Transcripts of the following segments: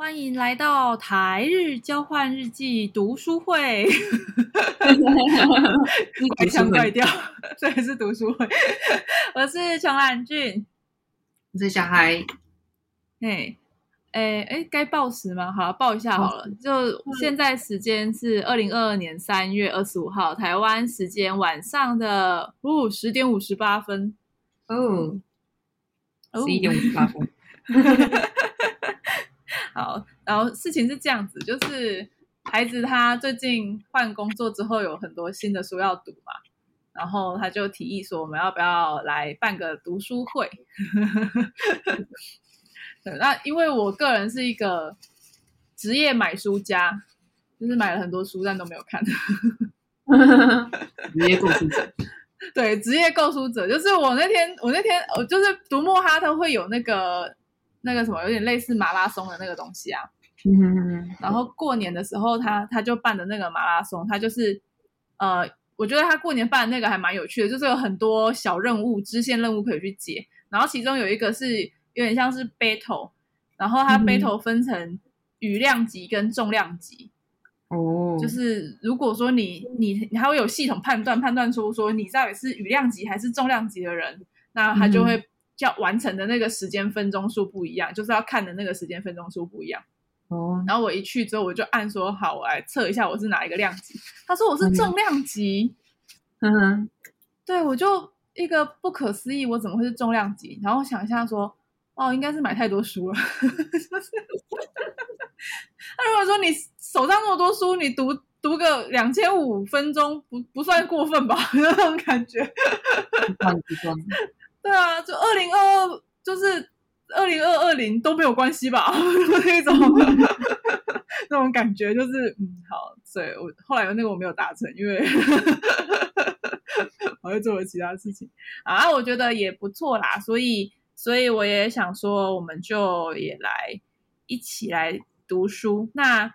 欢迎来到台日交换日记读书会。怪腔怪调，这也是读书会。我是琼兰俊，我是小孩。嘿，哎哎，该报时吗？好，报一下好了。就现在时间是二零二二年三月二十五号，台湾时间晚上的哦十点五十八分。哦，十一点五十八分。好，然后事情是这样子，就是孩子他最近换工作之后有很多新的书要读嘛，然后他就提议说，我们要不要来办个读书会？对，那因为我个人是一个职业买书家，就是买了很多书，但都没有看。职业购书者，对，职业购书者，就是我那天，我那天，我就是读莫哈特会有那个。那个什么，有点类似马拉松的那个东西啊。嗯，然后过年的时候他，他他就办的那个马拉松，他就是，呃，我觉得他过年办的那个还蛮有趣的，就是有很多小任务、支线任务可以去解。然后其中有一个是有点像是 battle，然后他 battle 分成羽量级跟重量级。哦，就是如果说你你你还会有系统判断，判断出说你到底是羽量级还是重量级的人，那他就会。嗯要完成的那个时间分钟数不一样，就是要看的那个时间分钟数不一样。哦，然后我一去之后，我就按说好，我来测一下我是哪一个量级。他说我是重量级。嗯哼，对，我就一个不可思议，我怎么会是重量级？然后想一下说，哦，应该是买太多书了。那如果说你手上那么多书，你读读个两千五分钟，不不算过分吧？那种感觉。对啊，就二零二二，就是二零二二零都没有关系吧？那种 那种感觉就是，嗯，好，所以我后来那个我没有达成，因为我又做了其他事情啊，我觉得也不错啦，所以所以我也想说，我们就也来一起来读书。那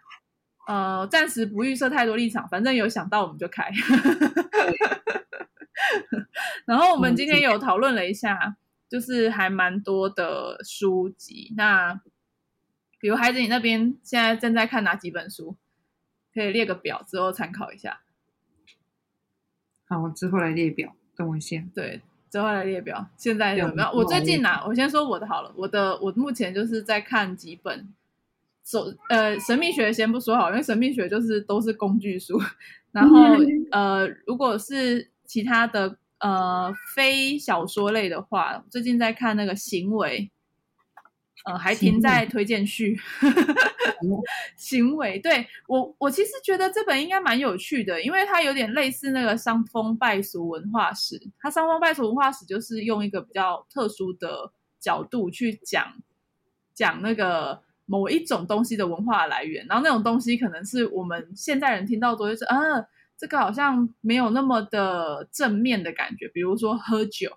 呃，暂时不预设太多立场，反正有想到我们就开。然后我们今天有讨论了一下，就是还蛮多的书籍。那比如孩子，你那边现在正在看哪几本书？可以列个表之后参考一下。好，我之后来列表。等我一下。对，之后来列表。现在有没有？我最近呢、啊，我先说我的好了。我的我目前就是在看几本，手呃神秘学先不说好，因为神秘学就是都是工具书。然后 呃，如果是其他的。呃，非小说类的话，最近在看那个行为，呃，还停在推荐序。行为，对，我，我其实觉得这本应该蛮有趣的，因为它有点类似那个伤风败俗文化史。它伤风败俗文化史就是用一个比较特殊的角度去讲讲那个某一种东西的文化来源，然后那种东西可能是我们现代人听到多就是啊。这个好像没有那么的正面的感觉，比如说喝酒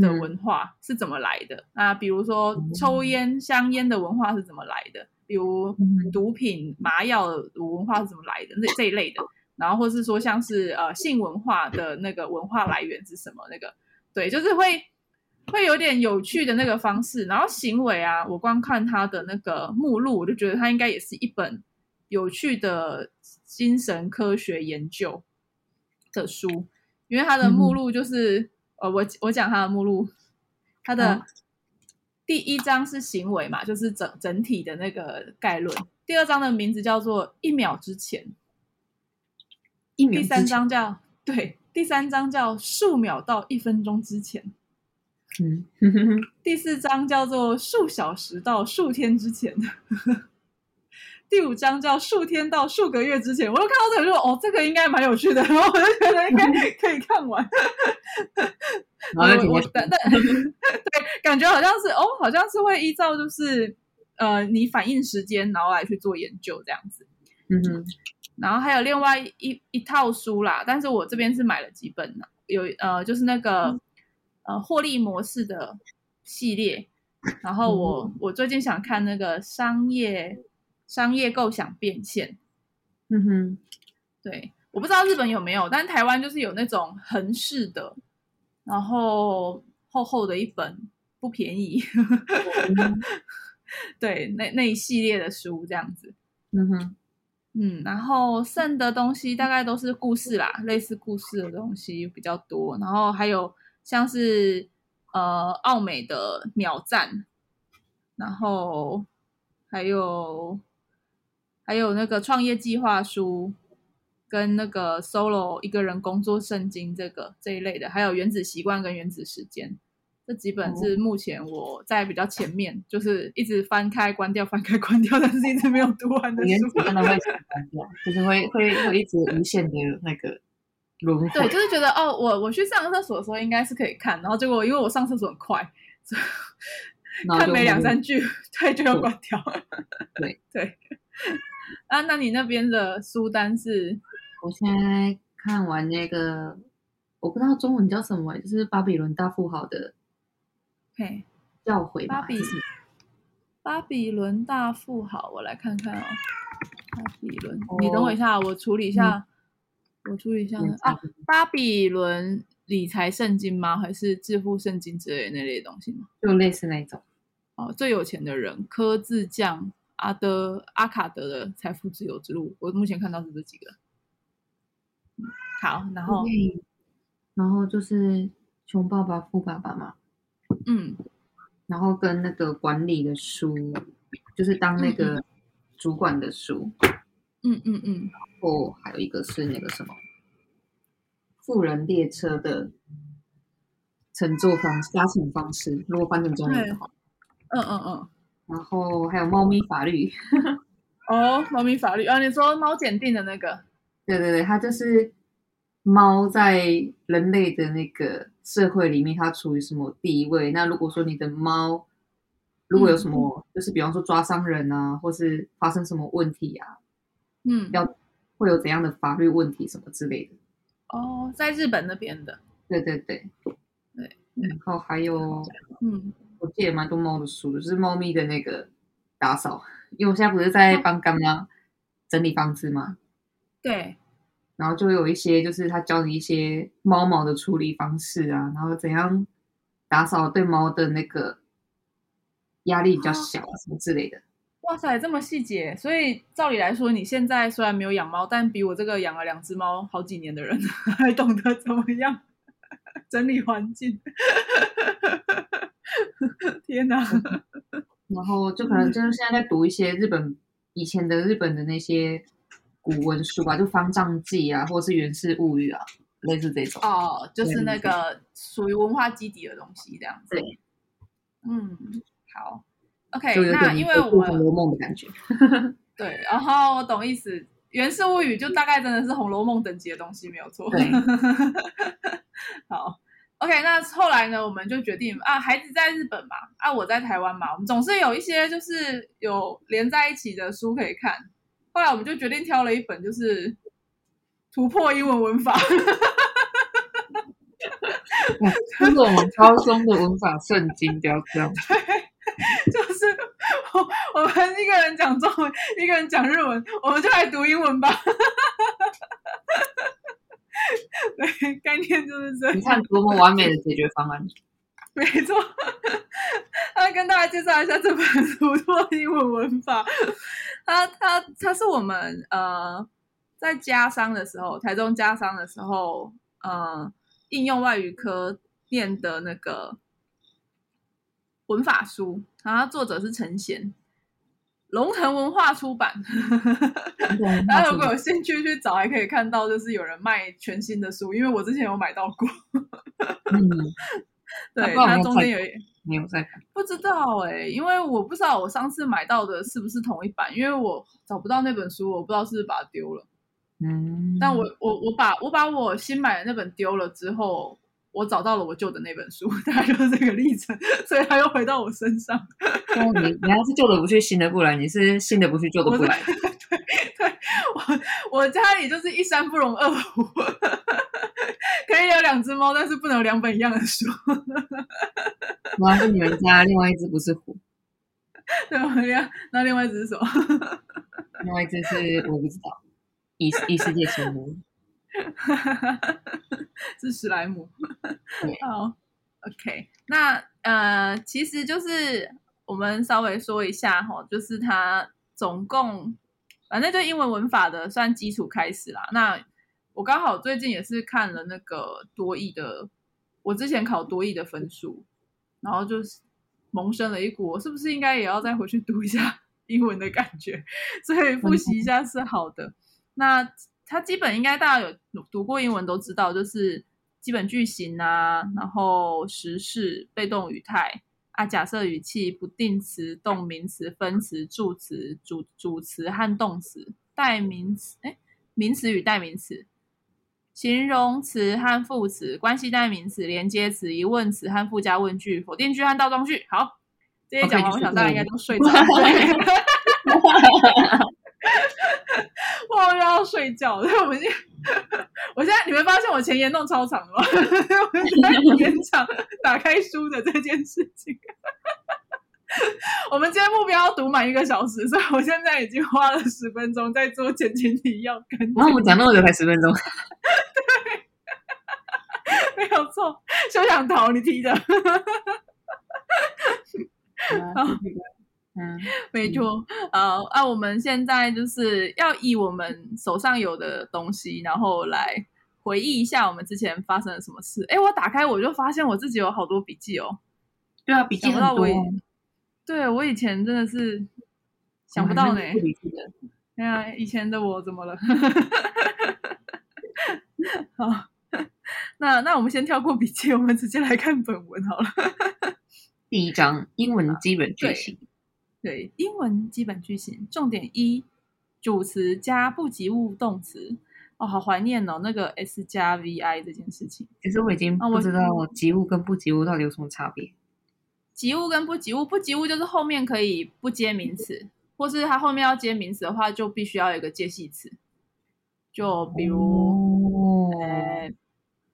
的文化是怎么来的？嗯、啊，比如说抽烟香烟的文化是怎么来的？比如毒品麻药的文化是怎么来的？那这一类的，然后或是说像是呃性文化的那个文化来源是什么？那个对，就是会会有点有趣的那个方式。然后行为啊，我光看它的那个目录，我就觉得它应该也是一本有趣的。精神科学研究的书，因为它的目录就是，嗯、呃，我我讲它的目录，它的第一章是行为嘛，就是整整体的那个概论。第二章的名字叫做一秒之前，一。第三章叫对，第三章叫数秒到一分钟之前。嗯，第四章叫做数小时到数天之前。第五章叫数天到数个月之前，我就看到这个说哦，这个应该蛮有趣的，然 后我就觉得应该可以看完。然后我但但 对，感觉好像是哦，好像是会依照就是呃你反应时间，然后来去做研究这样子。嗯哼。然后还有另外一一套书啦，但是我这边是买了几本呢，有呃就是那个、嗯、呃获利模式的系列，然后我、嗯、我最近想看那个商业。商业构想变现，嗯哼，对，我不知道日本有没有，但台湾就是有那种横式的，然后厚厚的一本，不便宜，对，那那一系列的书这样子。嗯哼，嗯，然后剩的东西大概都是故事啦，类似故事的东西比较多。然后还有像是呃奥美的秒战，然后还有还有那个创业计划书。跟那个 solo 一个人工作圣经这个这一类的，还有原子习惯跟原子时间，这几本是目前我在比较前面，哦、就是一直翻开关掉，翻开关掉，但是一直没有读完的书。原子真的会关掉，就是会会会一直无限的那个。对，就是觉得哦，我我去上厕所的时候应该是可以看，然后结果因为我上厕所很快，看没两三句，对，就要关掉。对对，啊，那你那边的书单是？我现在看完那个，我不知道中文叫什么，就是巴比伦大富豪的，嘿，教诲。巴比巴比伦大富豪，我来看看哦。巴比伦，哦、你等我一下，我处理一下，嗯、我处理一下呢。啊，巴比伦理财圣经吗？还是致富圣经之类的那类东西吗？就类似那种。哦，最有钱的人，科智将阿德阿卡德的财富自由之路，我目前看到是这几个。好，然后，然后就是穷爸爸富爸爸嘛，嗯，然后跟那个管理的书，就是当那个主管的书，嗯嗯嗯，然后还有一个是那个什么，富人列车的乘坐方加乘方式，如果翻成中文的话，嗯嗯嗯，然后还有猫咪法律，哦，猫咪法律啊，你说猫检定的那个。对对对，它就是猫在人类的那个社会里面，它处于什么地位？那如果说你的猫如果有什么，嗯、就是比方说抓伤人啊，或是发生什么问题啊，嗯，要会有怎样的法律问题什么之类的？哦，在日本那边的。对对对对，然后还有，嗯，我记得蛮多猫的书，就是猫咪的那个打扫，因为我现在不是在帮干妈整理房子吗？对，然后就有一些，就是他教你一些猫毛的处理方式啊，然后怎样打扫对猫的那个压力比较小啊，什么之类的。哇塞，这么细节！所以照理来说，你现在虽然没有养猫，但比我这个养了两只猫好几年的人还懂得怎么样整理环境。天哪！然后就可能就是现在在读一些日本以前的日本的那些。古文书吧，就《方丈记》啊，或者是《源氏物语》啊，类似这种。哦，就是那个属于文化基底的东西，这样子。对，嗯，好，OK。那因为我们《红楼梦》的感觉。对，然后我懂意思，《源氏物语》就大概真的是《红楼梦》等级的东西，没有错。对。好，OK。那后来呢，我们就决定啊，孩子在日本嘛，啊，我在台湾嘛，我们总是有一些就是有连在一起的书可以看。后来我们就决定挑了一本，就是突破英文文法，这是我们高中的文法圣经，不要这样。对，就是我我们一个人讲中文，一个人讲日文，我们就来读英文吧。对，概念就是这样。你看多么完美的解决方案。没错，那跟大家介绍一下这本《书破英文文法》。它它它是我们呃在家商的时候，台中家商的时候，呃应用外语科念的那个文法书，然后作者是陈贤，龙腾文化出版。大家如果有兴趣去找，还可以看到就是有人卖全新的书，因为我之前有买到过。嗯 对，它中间有没有在看？不知道哎、欸，因为我不知道我上次买到的是不是同一版，因为我找不到那本书，我不知道是不是把它丢了。嗯，但我我我把我把我新买的那本丢了之后，我找到了我旧的那本书，大概就是这个历程，所以它又回到我身上。哦、你你要是旧的不去，新的不来；你是新的不去，旧的不来。对对，我我家里就是一山不容二虎。可以有两只猫，但是不能有两本一样的书。猫是你们家，另外一只不是虎。对，另那另外一只是什么？另外一只是我不知道，异异世界生物。是史莱姆。好，OK。那呃，其实就是我们稍微说一下哈，就是它总共反正就英文文法的算基础开始啦。那我刚好最近也是看了那个多义的，我之前考多义的分数，然后就是萌生了一股，我是不是应该也要再回去读一下 英文的感觉？所以复习一下是好的。嗯、那它基本应该大家有读过英文都知道，就是基本句型啊，然后时事、被动语态啊、假设语气、不定词、动名词、分词、助词、主主词和动词、代名词，哎，名词与代名词。形容词和副词、关系代名词、连接词、疑问词和附加问句、否定句和倒装句。好，这些讲完，我想大家应该都睡着了。我又要睡觉所以。我们现在，我现在你们发现我前言弄超长了吗？我在延长打开书的这件事情。我们今天目标要读满一个小时，所以我现在已经花了十分钟在做前情提要跟。然后我们讲那么久才十分钟，对，没有错，休想逃，你提的。嗯，没错。好，啊，我们现在就是要以我们手上有的东西，然后来回忆一下我们之前发生了什么事。哎，我打开我就发现我自己有好多笔记哦。对啊，笔记很多。对，我以前真的是想不到呢。对啊，以前的我怎么了？好，那那我们先跳过笔记，我们直接来看本文好了。第一章英文基本句型。对，英文基本句型，重点一，主词加不及物动词。哦，好怀念哦，那个 S 加 VI 这件事情。其实我已经不知道及物跟不及物到底有什么差别。及物跟不及物，不及物就是后面可以不接名词，或是它后面要接名词的话，就必须要有一个介系词。就比如，哦、呃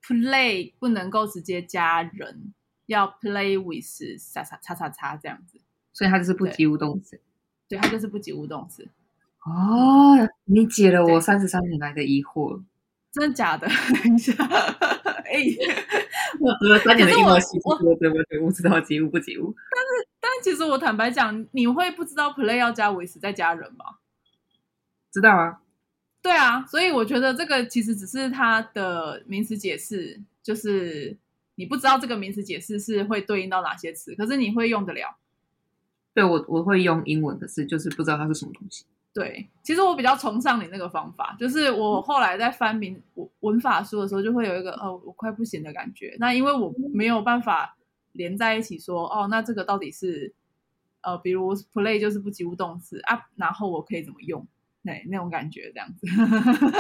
，play 不能够直接加人，要 play with 叉叉叉叉叉这样子。所以它就是不及物动词。对，它就是不及物动词。哦，你解了我三十三年来的疑惑。真的假的？等一下，哎。我读了三年的英文系，我对不对？我知道及物不及物。但是，但其实我坦白讲，你会不知道 play 要加 with 再加人吗？知道啊。对啊，所以我觉得这个其实只是它的名词解释，就是你不知道这个名词解释是会对应到哪些词，可是你会用得了。对，我我会用英文，可是就是不知道它是什么东西。对，其实我比较崇尚你那个方法，就是我后来在翻名文文法书的时候，就会有一个哦，我快不行的感觉。那因为我没有办法连在一起说，哦，那这个到底是呃，比如 play 就是不及物动词啊，然后我可以怎么用？那，那种感觉这样子。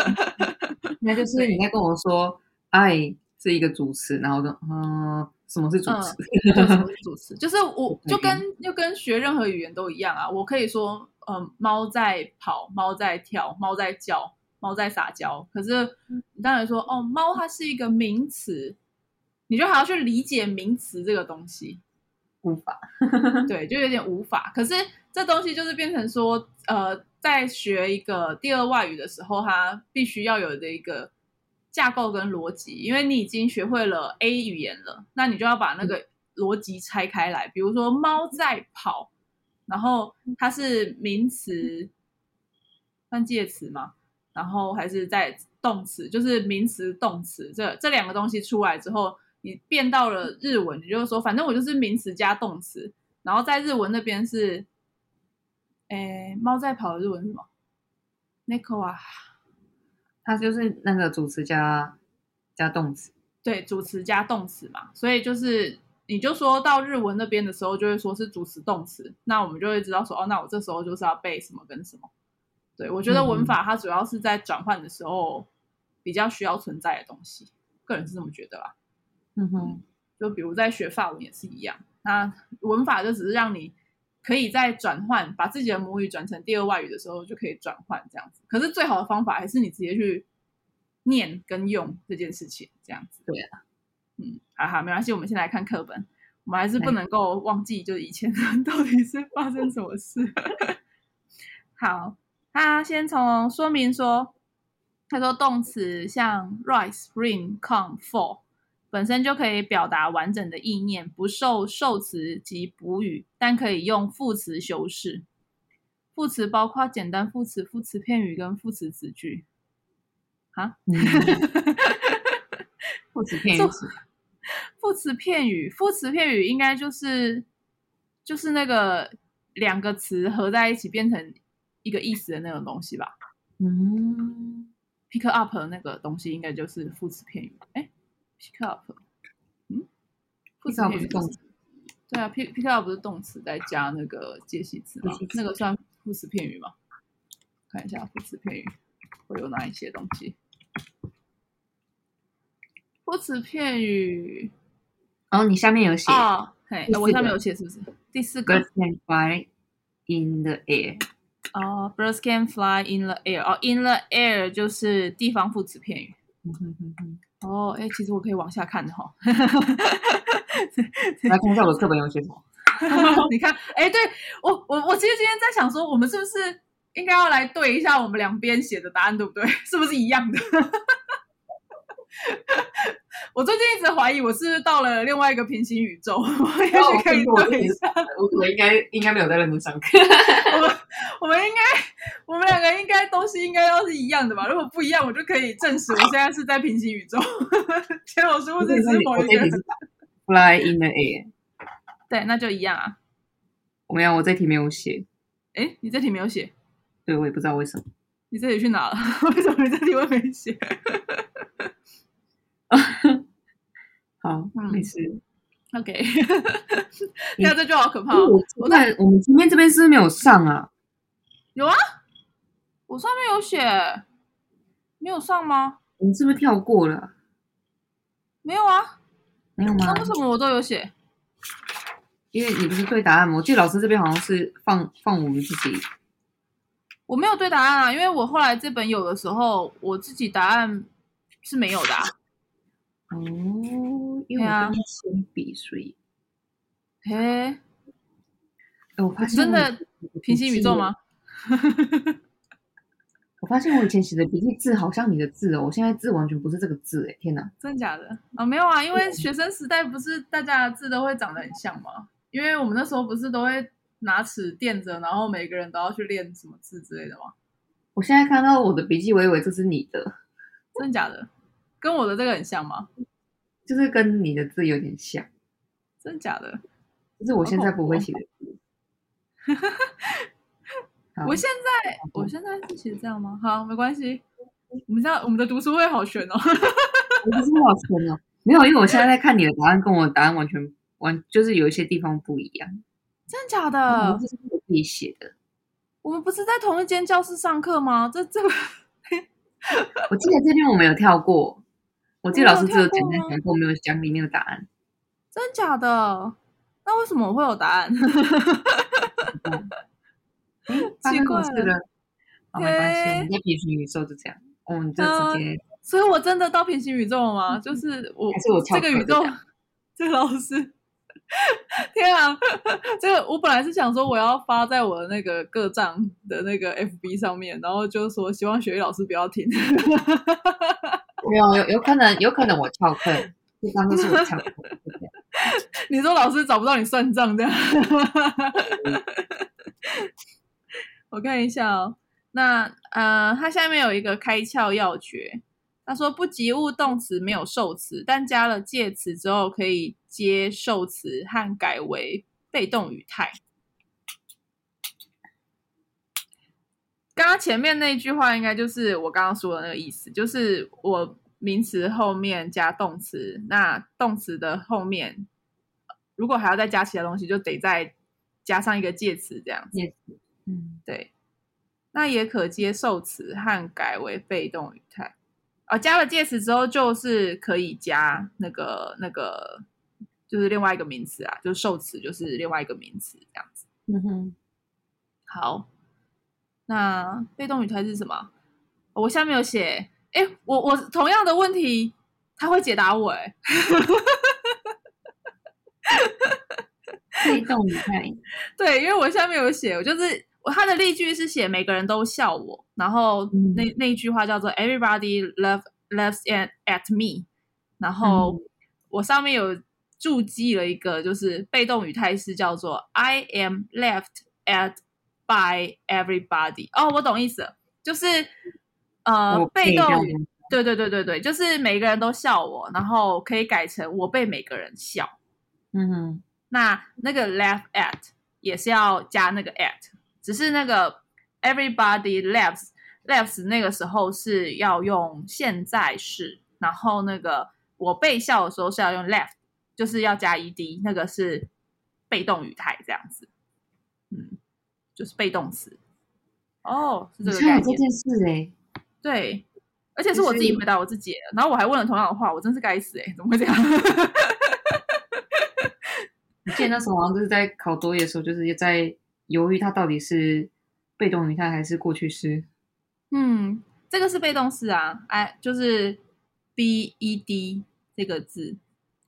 那就是你在跟我说 I 是一个主词，然后就嗯。什么是主词？嗯、什么是 主词？就是我就跟就跟学任何语言都一样啊。我可以说，嗯，猫在跑，猫在跳，猫在叫，猫在撒娇。可是你当然说，哦，猫它是一个名词，你就还要去理解名词这个东西，无法。对，就有点无法。可是这东西就是变成说，呃，在学一个第二外语的时候，它必须要有的一个。架构跟逻辑，因为你已经学会了 A 语言了，那你就要把那个逻辑拆开来。比如说，猫在跑，然后它是名词，算介词吗？然后还是在动词，就是名词、动词这这两个东西出来之后，你变到了日文，你就说，反正我就是名词加动词，然后在日文那边是，诶，猫在跑的日文是什么？猫啊。它就是那个主词加加动词，对，主词加动词嘛，所以就是你就说到日文那边的时候，就会说是主词动词，那我们就会知道说，哦，那我这时候就是要背什么跟什么。对，我觉得文法它主要是在转换的时候比较需要存在的东西，个人是这么觉得啦。嗯哼，就比如在学法文也是一样，那文法就只是让你。可以在转换，把自己的母语转成第二外语的时候，就可以转换这样子。可是最好的方法还是你直接去念跟用这件事情，这样子。对啊，嗯，好好，没关系。我们先来看课本，我们还是不能够忘记，就以前 到底是发生什么事。好，他先从说明说，他说动词像 rise、spring、come、fall，本身就可以表达完整的意念，不受受词及补语，但可以用副词修饰。副词包括简单副词、副词片语跟副词子句。啊？副词片语？副词片语？副词片语应该就是就是那个两个词合在一起变成一个意思的那种东西吧？嗯，pick up 的那个东西应该就是副词片语。哎。Pick up，嗯，副词不是动词，对啊，pick pick up 不是动词，再加那个介系词嘛？那个算副词片语吗？看一下副词片语会有哪一些东西。副词片语，哦，你下面有写哦，嘿，我下面有写是不是？第四个。Birds can fly in the air。哦，Birds can fly in the air。哦，in the air 就是地方副词片语。嗯哼哼哼。哦，哎，其实我可以往下看的哈。来看一下我的课本有写什么。你看，哎，对我我我其实今天在想说，我们是不是应该要来对一下我们两边写的答案，对不对？是不是一样的？我最近一直怀疑，我是到了另外一个平行宇宙？我也许可以对一下。我我应该应该没有在认真上课。我们我们应该我们两个应该东西应该要是一样的吧？如果不一样，我就可以证实我现在是在平行宇宙。天老师，我这是某一个 fly in the air。对，那就一样啊。我没有，我这题没有写。哎，你这题没有写？对，我也不知道为什么。你这题去哪了？为什么你这题会没写？好，没事。OK，那这就好可怕哦。我在我们今天这边是不是没有上啊？有啊，我上面有写，没有上吗？我们是不是跳过了？没有啊，没有吗？那为什么我都有写？因为你不是对答案吗？我记得老师这边好像是放放我们自己。我没有对答案啊，因为我后来这本有的时候我自己答案是没有的啊。哦，因为我跟铅笔，所以，嘿，我发现真的平行宇宙吗？我发现我以前写的笔记字好像你的字哦，我现在字完全不是这个字哎，天哪！真的假的？啊，没有啊，因为学生时代不是大家的字都会长得很像吗？因为我们那时候不是都会拿尺垫着，然后每个人都要去练什么字之类的吗？我现在看到我的笔记，我以为这是你的，真的假的？跟我的这个很像吗？就是跟你的字有点像，真的假的？就是我现在不会写的字。我现在我现在是写这样吗？好，没关系。我们这样我们的读书会好悬哦。我读书会好悬哦。没有，因为我现在在看你的答案，跟我的答案完全完，就是有一些地方不一样。真的假的？这是我自己写的。我们不是在同一间教室上课吗？这这。我记得这边我没有跳过，我记得老师只有简单讲过，没有讲里面的答案。真的假的？那为什么我会有答案？奇怪了。好，没关系，在平行宇宙就这样，我们就直接。所以我真的到平行宇宙了吗？就是我，是我这个宇宙，这个老师。天啊，这个我本来是想说我要发在我的那个各账的那个 FB 上面，然后就说希望雪莉老师不要听。没有，有有可能，有可能我翘课，这刚刚是我翘课。你说老师找不到你算账这样？我看一下哦，那呃，它下面有一个开窍要诀。他说：“不及物动词没有受词，但加了介词之后可以接受词和改为被动语态。刚刚前面那句话应该就是我刚刚说的那个意思，就是我名词后面加动词，那动词的后面如果还要再加其他东西，就得再加上一个介词这样子。Yes. 嗯，对。那也可接受词和改为被动语态。”啊，加了介词之后，就是可以加那个那个，就是另外一个名词啊，就是受词，就是另外一个名词这样子。嗯哼，好，那被动语态是什么？我下面有写，哎，我我同样的问题，他会解答我，哎，被动语态，对，因为我下面有写，我就是。我他的例句是写每个人都笑我，然后那、嗯、那一句话叫做 Everybody love loves at at me，然后我上面有注记了一个，就是被动语态是叫做 I am laughed at by everybody。哦，我懂意思了，就是呃，被动语，对对对对对，就是每个人都笑我，然后可以改成我被每个人笑。嗯哼，那那个 laugh at 也是要加那个 at，只是那个 everybody laughs laughs 那个时候是要用现在式，然后那个我被笑的时候是要用 laugh，就是要加 ed，那个是被动语态这样子，嗯，就是被动词。哦，是这个概念。这件事哎，对，而且是我自己回答我自己，然后我还问了同样的话，我真是该死哎，怎么会这样？我记得那时候好像就是在考多益的时候，就是在犹豫它到底是被动语态还是过去式。嗯，这个是被动式啊，哎，就是 b e d 这个字。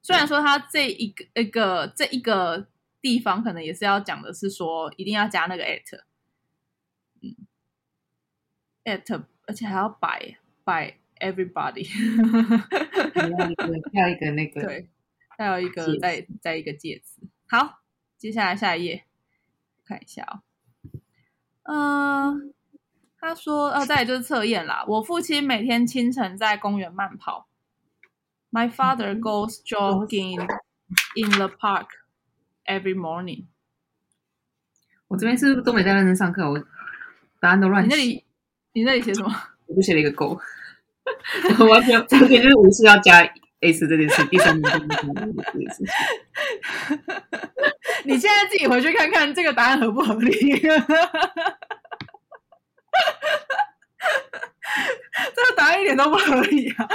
虽然说它这一个一个这一个地方可能也是要讲的是说一定要加那个 at，嗯，at，而且还要 by by everybody，要一个要一个那个对。还有一个再再一个介词，好，接下来下一页，看一下哦。嗯、呃，他说，呃，再来就是测验啦。我父亲每天清晨在公园慢跑。My father goes jogging in the park every morning。我这边是不是都没在认真上课？我答案都乱写。你那里，你那里写什么？我就写了一个勾。完全，完全就是无视要加。S 这件事，第三名这件事情。你现在自己回去看看这个答案合不合理？这个答案一点都不合理啊！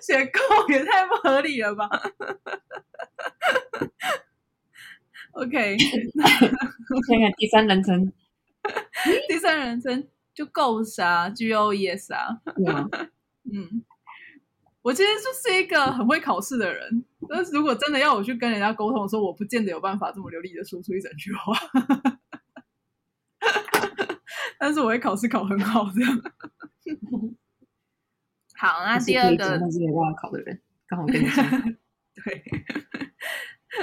写够也太不合理了吧？OK，看看第三人称，第三人称就 goes 啊，G O E S 啊，嗯。我其实就是一个很会考试的人，但是如果真的要我去跟人家沟通的时候，我不见得有办法这么流利的说出一整句话。但是我会考试考很好，这样。好，那第二个是没办法考的人，刚好跟你说。对，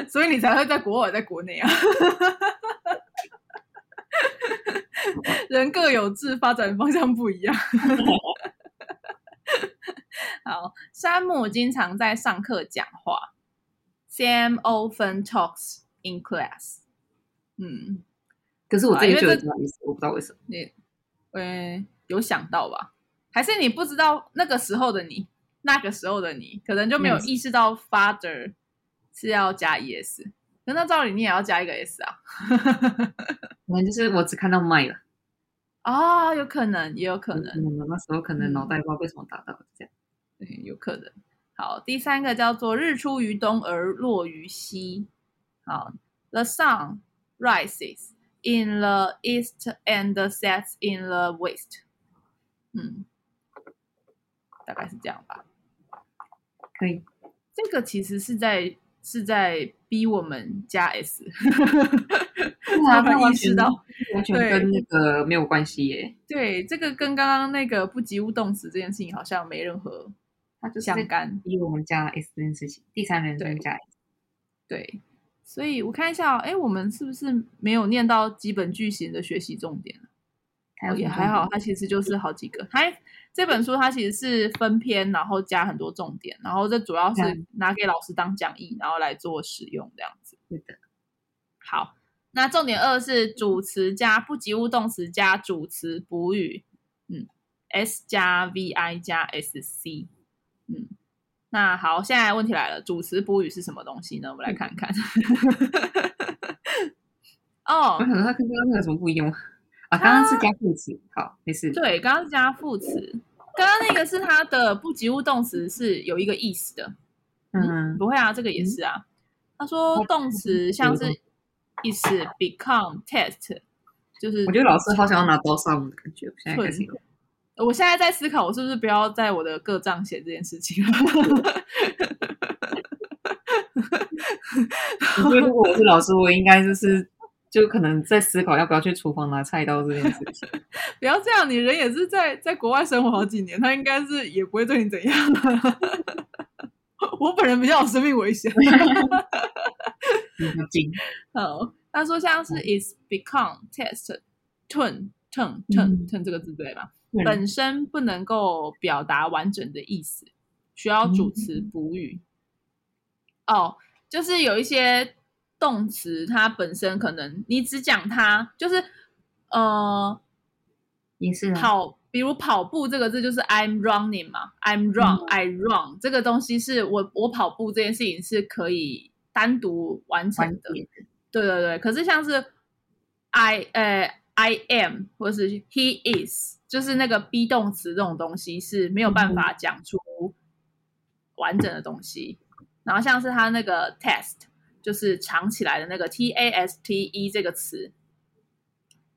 所以你才会在国外，在国内啊。人各有志，发展方向不一样。好，山姆经常在上课讲话。Sam often talks in class。嗯，可是我这个就不好意思，我不知道为什么。你，呃，有想到吧？还是你不知道那个时候的你，那个时候的你，可能就没有意识到 father 是要加 es。可那照理你也要加一个 s 啊？可能就是我只看到 my 了。啊、哦，有可能，也有可能。那时候可能脑袋不知道为什么打到这样。对，有可能。好，第三个叫做“日出于东而落于西”。好，The sun rises in the east and sets in the west。嗯，大概是这样吧。可以。这个其实是在是在逼我们加 s。他意识到完全跟那个没有关系耶。对，这个跟刚刚那个不及物动词这件事情好像没任何相干。因为我们加 s 这件事情，第三人称加 s。对，所以我看一下，哎，我们是不是没有念到基本句型的学习重点？还有也还好，它其实就是好几个。它这本书它其实是分篇，然后加很多重点，然后这主要是拿给老师当讲义，然后来做使用这样子。对的。好。那重点二是主词加不及物动词加主词补语，嗯，S 加 VI 加 SC，嗯，那好，现在问题来了，主词补语是什么东西呢？我们来看看。哦，我想说它跟刚刚那个有什么不一样啊？刚刚是加副词，好，没事。对，刚刚是加副词，刚刚那个是它的不及物动词是有一个意思的，嗯，嗯不会啊，这个也是啊。他说动词像是。is become test，就是我觉得老师好想要拿刀杀我的感觉。现在开始，我现在在思考，我是不是不要在我的个账写这件事情了？我觉得如果我是老师，我应该就是就可能在思考要不要去厨房拿菜刀这件事情。不要这样，你人也是在在国外生活好几年，他应该是也不会对你怎样。我本人比较有生命危险。金哦，他说像是 is become test turn turn turn turn 这个字对吧？嗯、本身不能够表达完整的意思，需要主词补语。嗯、哦，就是有一些动词，它本身可能你只讲它，就是呃，也是跑，比如跑步这个字就是 I'm running 嘛，I'm run、嗯、I run 这个东西是我我跑步这件事情是可以单独完成的。对对对，可是像是 I 呃 I am 或是 He is，就是那个 be 动词这种东西是没有办法讲出完整的东西。嗯、然后像是他那个 test，就是藏起来的那个 T A S T E 这个词，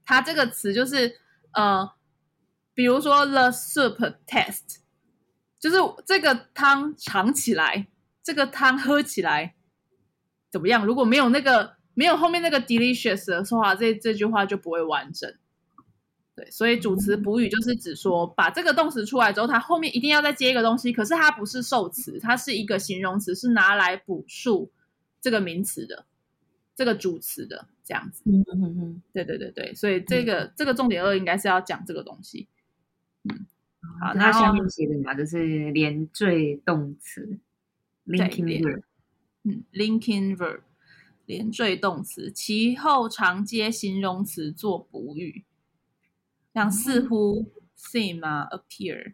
它这个词就是呃，比如说 the soup test，就是这个汤藏起来，这个汤喝起来怎么样？如果没有那个。没有后面那个 delicious 的话，这这句话就不会完整。对，所以主词补语就是指说，把这个动词出来之后，它后面一定要再接一个东西，可是它不是受词，它是一个形容词，是拿来补述这个名词的，这个主词的这样子。嗯嗯嗯，对对对对，所以这个、嗯、这个重点二应该是要讲这个东西。嗯，好，那下面写的嘛，就是连缀动词，linking verb，嗯，linking verb。连缀动词，其后常接形容词做补语，像似乎、嗯、seem 啊，appear，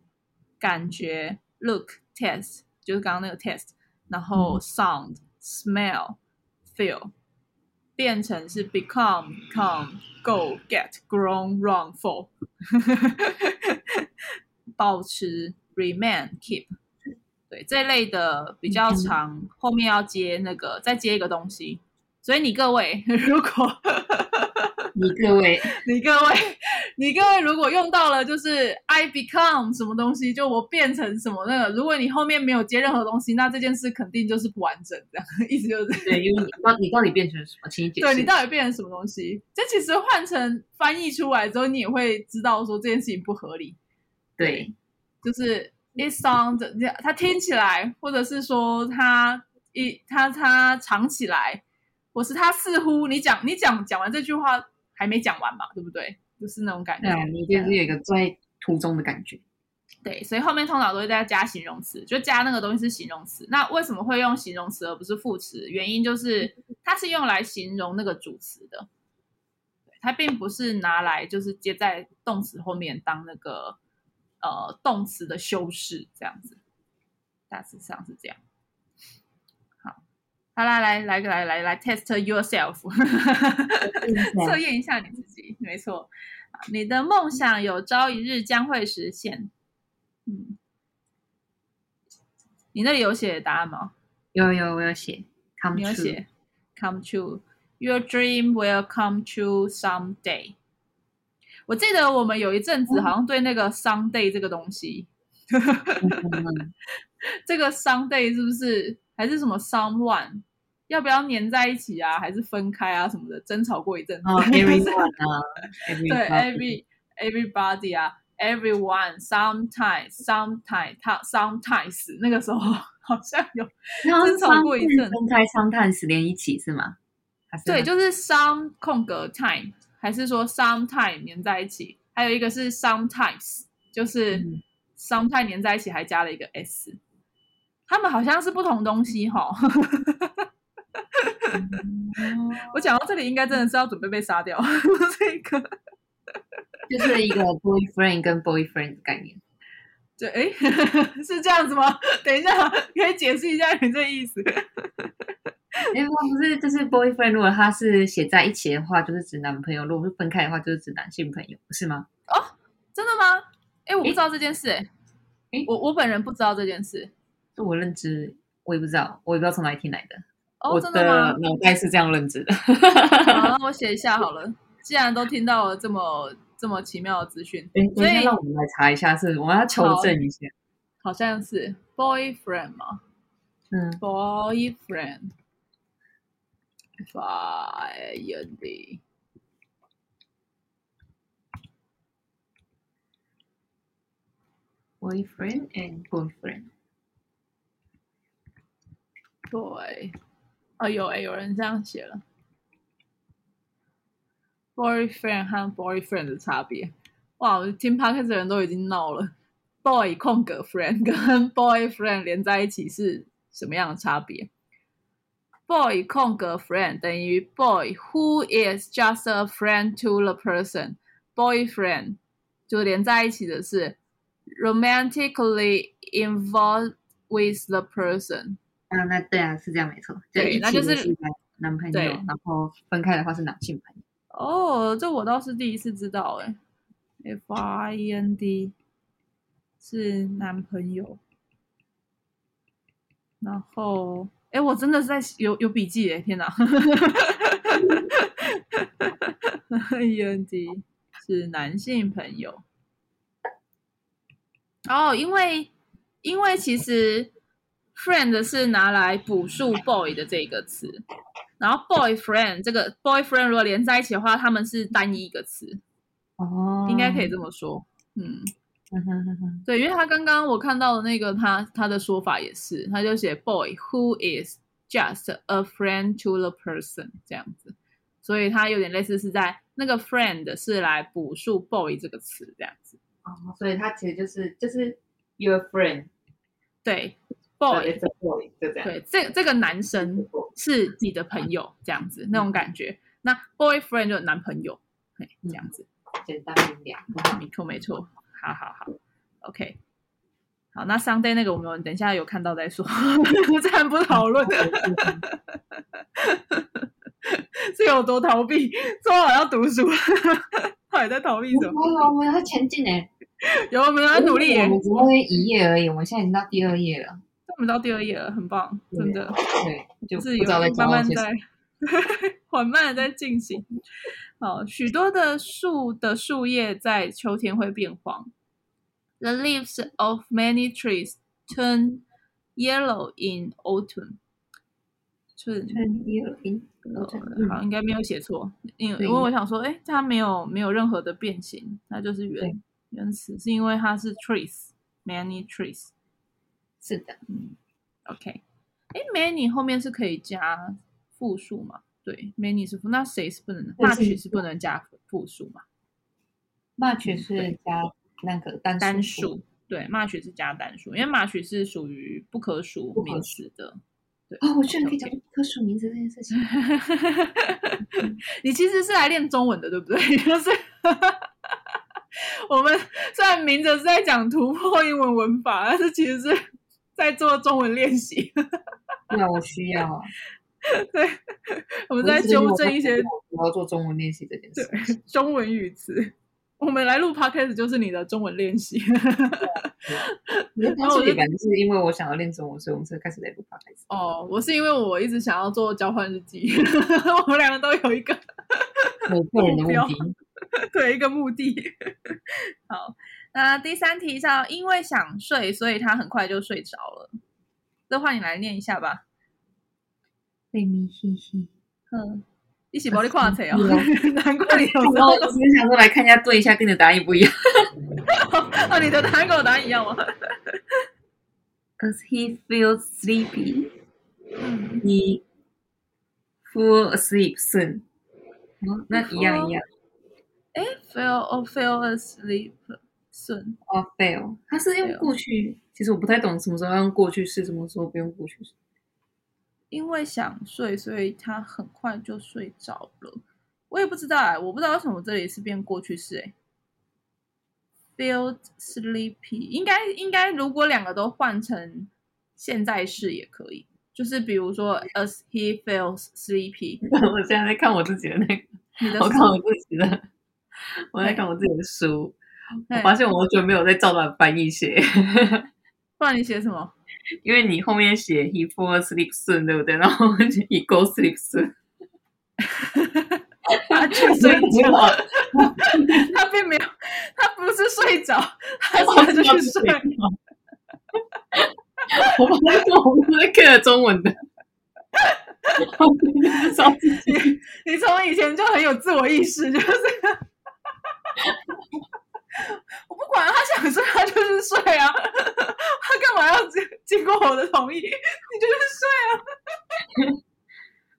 感觉，look，test，就是刚刚那个 test，然后 sound、嗯、smell、feel，变成是 become、come、go、get、grown、run、fall，保持，remain、keep，对，这类的比较长，嗯、后面要接那个，再接一个东西。所以你各位，如果 你各位，你各位，你各位，如果用到了就是 I become 什么东西，就我变成什么那个，如果你后面没有接任何东西，那这件事肯定就是不完整，这样意思就是对，因为你到你到底变成什么？请你解释。对，你到底变成什么东西？这其实换成翻译出来之后，你也会知道说这件事情不合理。对，就是 it sounds 它听起来，或者是说它一它它藏起来。我是他，似乎你讲你讲讲完这句话还没讲完嘛，对不对？就是那种感觉，对，你就是有一个在途中的感觉。对，所以后面通常都会再加形容词，就加那个东西是形容词。那为什么会用形容词而不是副词？原因就是它是用来形容那个主词的，它并不是拿来就是接在动词后面当那个呃动词的修饰这样子，大致上是这样。好啦，来来来来来来 test yourself，测验一下你自己。没错，你的梦想有朝一日将会实现。嗯，你那里有写答案吗？有有，我有写。Come 有写 come true。Your dream will come true someday。我记得我们有一阵子好像对那个 someday 这个东西，这个 someday 是不是？还是什么 someone 要不要粘在一起啊？还是分开啊？什么的，争吵过一阵子。Oh, everyone 啊，对，every everybody 啊，everyone，sometimes，sometimes，他 sometimes 那个时候好像有争吵过一阵。分开 sometimes 连一起是吗？对，就是 some 空格 time，还是说 sometime 黏在一起？还有一个是 sometimes，就是 sometime 黏在一起还加了一个 s。他们好像是不同东西哈，我讲到这里应该真的是要准备被杀掉，这个 就是一个 boyfriend 跟 boyfriend 的概念。对，哎，是这样子吗？等一下，可以解释一下你这意思？因为不是，就是 boyfriend，如果他是写在一起的话，就是指男朋友；如果是分开的话，就是指男性朋友，不是吗？哦，真的吗？哎，我不知道这件事，哎，我我本人不知道这件事。就我认知，我也不知道，我也不知道从哪里听来的。哦，的吗？脑袋是这样认知的。好，那 我写一下好了。既然都听到了这么这么奇妙的资讯，哎，所以让我们来查一下，是我们要求证一下。好，好像是 boyfriend 吗？嗯，boyfriend，发音的。boyfriend and boyfriend。啊，有哎，有人这样写了，boyfriend 和 boyfriend 的差别。哇，我听 podcast 的人都已经闹了，boy 空格 friend 跟 boyfriend 连在一起是什么样的差别？boy 空格 friend 等于 boy who is just a friend to the person，boyfriend 就连在一起的是 romantically involved with the person。啊，那对啊，是这样没错。对，那就是男朋友，然后分开的话是男性朋友。哦，这我倒是第一次知道，哎。F I N D 是男朋友，然后哎，我真的是在有有笔记哎，天哪！E N D 是男性朋友，哦，因为因为其实 friend 是拿来补述 boy 的这个词，然后 boyfriend 这个 boyfriend 如果连在一起的话，他们是单一一个词。哦，应该可以这么说，嗯，对，因为他刚刚我看到的那个他他的说法也是，他就写 boy who is just a friend to the person 这样子，所以他有点类似是在那个 friend 是来补述 boy 这个词这样子，哦，所以他其实就是就是 your friend，对，boy，就这样，对，这这个男生是你的朋友这样子那种感觉，那 boyfriend 就男朋友，嘿，这样子。简单明了，没错没错，好好好，OK，好，那 Sunday 那个我们等一下有看到再说，这还不讨论，是有多逃避，说好要读书，他也在逃避什么？我们在前进呢，有我们要努力，我们只会一页而已，我们现在已经到第二页了，我们到第二页了，很棒，真的，对，就是有慢慢在 缓慢的在进行。好，许多的树的树叶在秋天会变黄。The leaves of many trees turn yellow in autumn. Turn yellow in autumn. 好，应该没有写错，因为因为我想说，哎，它没有没有任何的变形，它就是原原词，是因为它是 trees many trees。是的，嗯，OK。哎，many 后面是可以加复数吗？对，many 是复，那谁是不能？much 是不能加复数嘛？much 是加那个单单数，对，much 是加单数，因为 much 是属于不可数名词的。对哦，我居然可以讲不可数名词这件事情。你其实是来练中文的，对不对？就是我们虽然明着是在讲突破英文文法，但是其实是在做中文练习。那我需要啊。对，我们在纠正一些。我要做中文练习这件事。对，中文语词。我们来录 podcast 就是你的中文练习。然后我就感觉是因为我想要练中文，所以我们才开始来录 podcast。哦，我是因为我一直想要做交换日记，我们两个都有一个我个人的目的，对，一个目的。好，那第三题上，因为想睡，所以他很快就睡着了。这话你来念一下吧。睡咪兮兮，嗯，一起帮你跨词哦。难怪你有时候只是想说来看一下，对一下，跟你的答案不一样。哦，你的答案跟我答案一样吗？As he feels sleepy, he fall asleep soon。那一样一样。哎，fell or fell asleep soon？哦，fail，它是用过去。其实我不太懂什么时候要用过去式，什么时候不用过去式。因为想睡，所以他很快就睡着了。我也不知道哎，我不知道为什么这里是变过去式哎。Feel sleepy，应该应该如果两个都换成现在式也可以，就是比如说 as he feels sleepy。我现在在看我自己的那个，我看我自己的，我在看我自己的书，我发现我完全没有在照着翻译写。不然你写什么？因为你后面写 he fall asleep soon，对不对？然后 he go sleep soon，他去睡觉，他并没有，他不是睡着，他是去睡。我本来说我们在看中文的，你你从以前就很有自我意识，就是。我不管他想睡，他就是睡啊。他干嘛要经经过我的同意？你就是睡啊。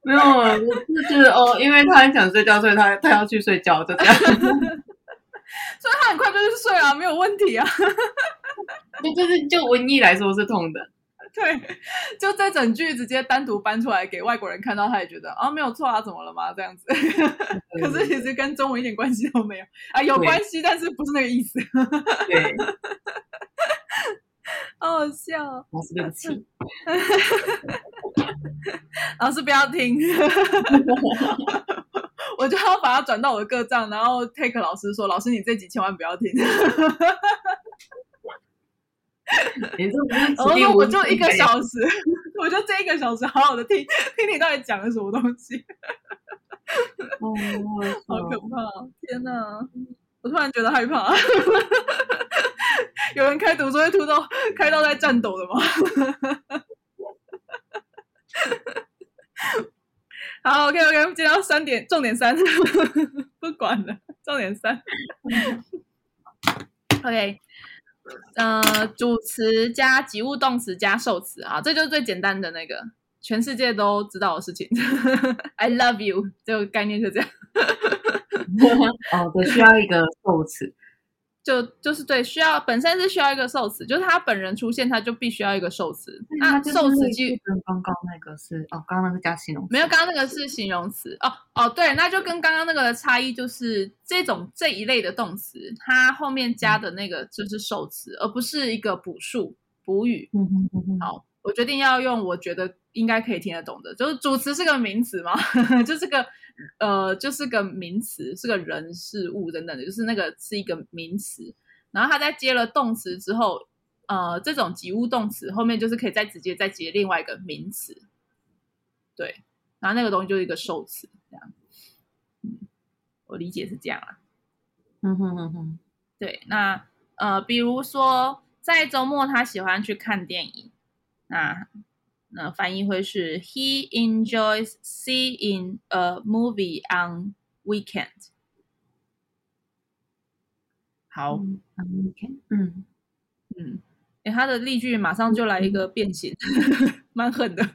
没有，我是觉得哦，因为他很想睡觉，所以他他要去睡觉，就这样。所以他很快就是睡啊，没有问题啊。就就是就文艺来说是痛的。对，就这整句直接单独搬出来给外国人看到，他也觉得啊没有错啊，怎么了吗？这样子。可是其实跟中文一点关系都没有啊，有关系，但是不是那个意思。对。好好笑，老师对不起，老师不要听，我就要把它转到我的个账，然后 take 老师说，老师你这集千万不要听，你这不是，我就一个小时，我就这一个小时好好的听听你到底讲了什么东西，哦，好可怕，天哪！我突然觉得害怕，有人开读书会吐到开到在颤抖的吗？好，OK OK，接到三点，重点三，不管了，重点三。OK，呃，主词加及物动词加受词啊，这就是最简单的那个，全世界都知道的事情。I love you，这个概念就这样。哦，对，需要一个受词，就就是对，需要本身是需要一个受词，就是他本人出现，他就必须要一个受词。那受词就跟刚刚那个是哦，刚刚那个加形容词，没有，刚刚那个是形容词。哦哦，对，那就跟刚刚那个的差异就是这种这一类的动词，它后面加的那个就是受词，嗯、而不是一个补数补语。嗯嗯嗯嗯，好，我决定要用我觉得应该可以听得懂的，就是主词是个名词嘛，就是个。呃，就是个名词，是个人事物等等的，就是那个是一个名词。然后它在接了动词之后，呃，这种及物动词后面就是可以再直接再接另外一个名词。对，然后那个东西就是一个受词，这样。嗯，我理解是这样啊。嗯哼哼哼。对，那呃，比如说在周末他喜欢去看电影，那。那翻译会是 He enjoys seeing a movie on weekend。好，嗯嗯嗯，哎，他的例句马上就来一个变形，蛮狠的。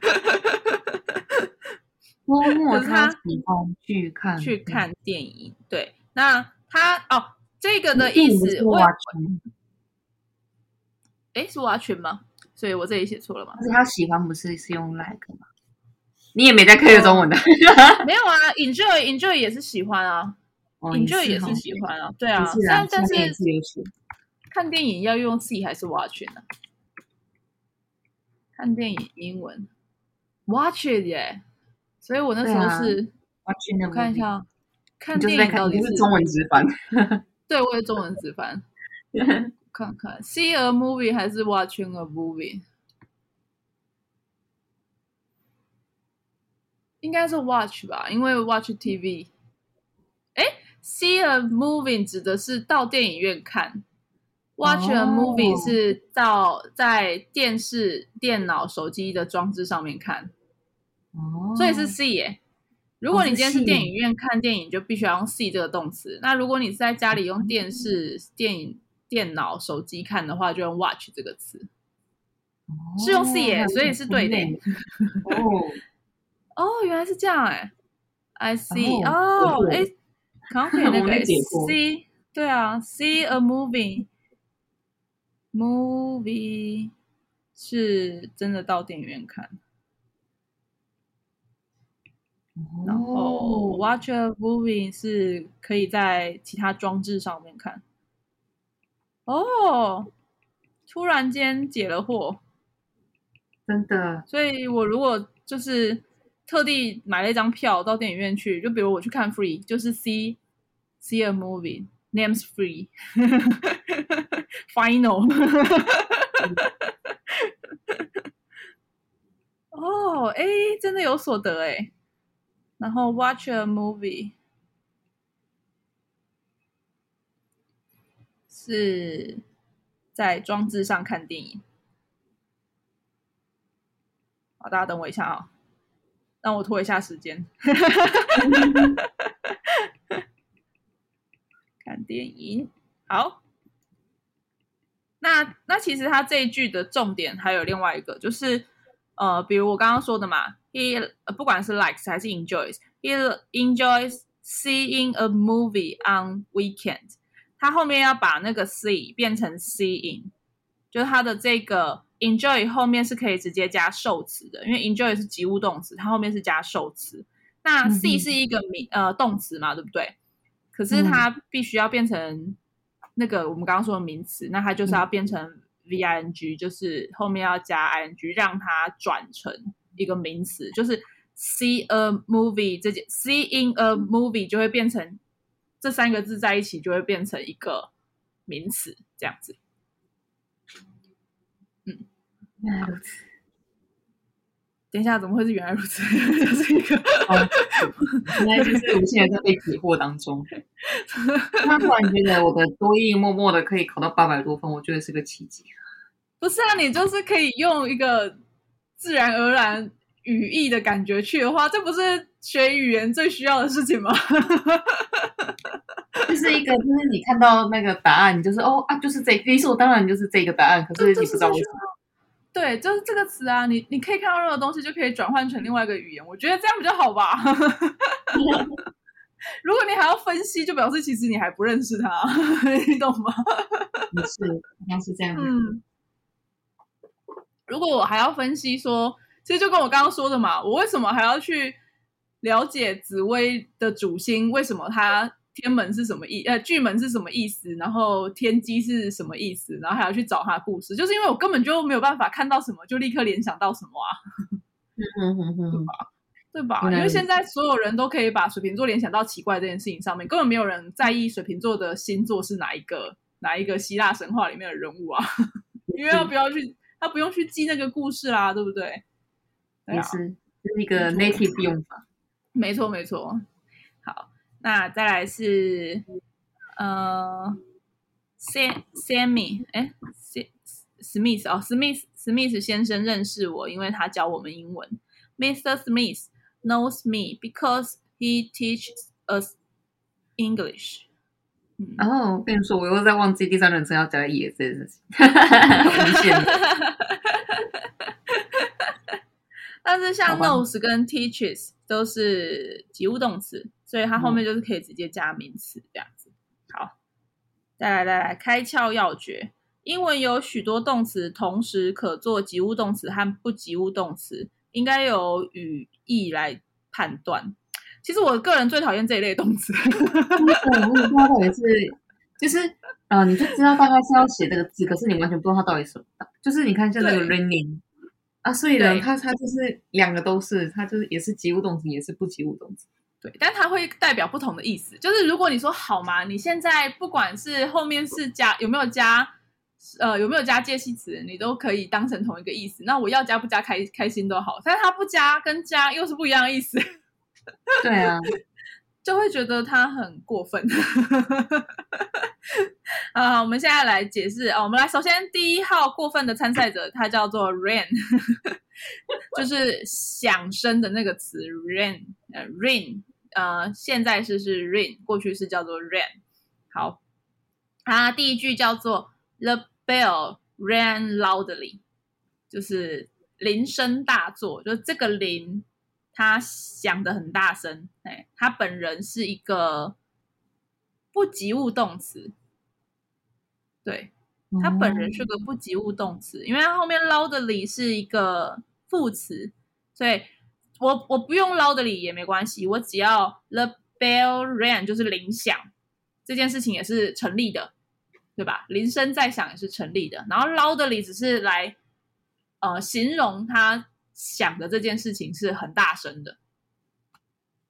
周末他喜欢去看去看电影，对，那他哦，这个的意思，我哎，是蛙群吗？所以我这里写错了嘛？但是他喜欢不是是用 like 吗？你也没在 K 中文的？没有啊，enjoy enjoy 也是喜欢啊、哦、，enjoy 也是喜欢啊，对啊。但但是看电影要用 see 还是 watch 呢？看电影英文 watch it 耶，所以我那时候是 watch 我看一下，看电影到底是，是中文直翻？对，我也中文直翻。看看，see a movie 还是 watching a movie？应该是 watch 吧，因为 watch TV。哎，see a movie 指的是到电影院看，watch a movie 是到在电视、电脑、手机的装置上面看。哦，所以是 see 耶。如果你今天是电影院看电影，就必须要用 see 这个动词。那如果你是在家里用电视、电影，电脑、手机看的话，就用 watch 这个词，哦、是用 see，所以是对的。哦，哦，原来是这样哎，I see。哦，哎，刚刚 那个 see，对啊，see a movie，movie 是真的到电影院看，哦、然后 watch a movie 是可以在其他装置上面看。哦，突然间解了惑，真的。所以我如果就是特地买了一张票到电影院去，就比如我去看 Free，就是 see see a movie names Free Final。哦，哎，真的有所得哎。然后 watch a movie。是在装置上看电影。好，大家等我一下啊、哦，让我拖一下时间。看电影，好。那那其实他这一句的重点还有另外一个，就是呃，比如我刚刚说的嘛 he 不管是 likes 还是 enjoys，he enjoys seeing a movie on weekend。他后面要把那个 see 变成 seeing，就是它的这个 enjoy 后面是可以直接加受词的，因为 enjoy 是及物动词，它后面是加受词。那 see 是一个名、嗯、呃动词嘛，对不对？可是它必须要变成那个我们刚刚说的名词，那它就是要变成 V-I-N-G，就是后面要加 I-N-G，让它转成一个名词，就是 see a movie 这件 see in a movie 就会变成这三个字在一起就会变成一个名词，这样子。嗯，原来如此。等一下，怎么会是原来如此？这是一个，现在就是我现在在被解惑当中。那突然觉得我的多益默默的可以考到八百多分，我觉得是个奇迹。不是啊，你就是可以用一个自然而然语义的感觉去的话，这不是学语言最需要的事情吗？就是一个，就是你看到那个答案，你就是哦啊，就是这理所当然就是这个答案，可是你不知道为什么。对，就是这个词啊，你你可以看到任何东西，就可以转换成另外一个语言。我觉得这样比较好吧。如果你还要分析，就表示其实你还不认识他，你懂吗？是，应该是这样。嗯。如果我还要分析说，其实就跟我刚刚说的嘛，我为什么还要去了解紫薇的主星？为什么他？天门是什么意？呃，巨门是什么意思？然后天机是什么意思？然后还要去找他的故事，就是因为我根本就没有办法看到什么就立刻联想到什么啊，嗯嗯嗯，对吧？对吧？因为现在所有人都可以把水瓶座联想到奇怪这件事情上面，根本没有人在意水瓶座的星座是哪一个哪一个希腊神话里面的人物啊，因为他不要去，他不用去记那个故事啦，对不对？也是，是一个 native 用法，没错没错。那再来是，呃，Sam Sammy，哎，Smith 哦，Smith Smith 先生认识我，因为他教我们英文。Mr. Smith knows me because he teaches us English。哦，我跟你说，我又在忘记第三人称要加 es 这件事情。但是像 knows 跟 teaches 都是及物动词。所以它后面就是可以直接加名词这样子。好，再来来来，开窍要诀。英文有许多动词同时可做及物动词和不及物动词，应该由语义来判断。其实我个人最讨厌这一类动词。我不知道到底是，就是啊、呃，你就知道大概是要写这个字，可是你完全不知道它到底什么。就是你看像那个 raining 啊，所以呢，它它就是两个都是，它就是也是及物动词，也是不及物动词。对，但它会代表不同的意思。就是如果你说好吗？你现在不管是后面是加有没有加，呃，有没有加介系词，你都可以当成同一个意思。那我要加不加开开心都好，但是它不加跟加又是不一样的意思。对啊，就会觉得它很过分。啊，我们现在来解释啊，我们来首先第一号过分的参赛者，他叫做 rain，就是响声的那个词 rain，呃，rain。呃，现在式是 rain，过去式叫做 rain。好，它第一句叫做 The bell rang loudly，就是铃声大作，就这个铃它响的很大声。哎，它本人是一个不及物动词，对，它本人是个不及物动词，因为它后面 loudly 是一个副词，所以。我我不用 loudly 也没关系，我只要 the bell rang 就是铃响，这件事情也是成立的，对吧？铃声在响也是成立的。然后 loudly 只是来呃形容它响的这件事情是很大声的，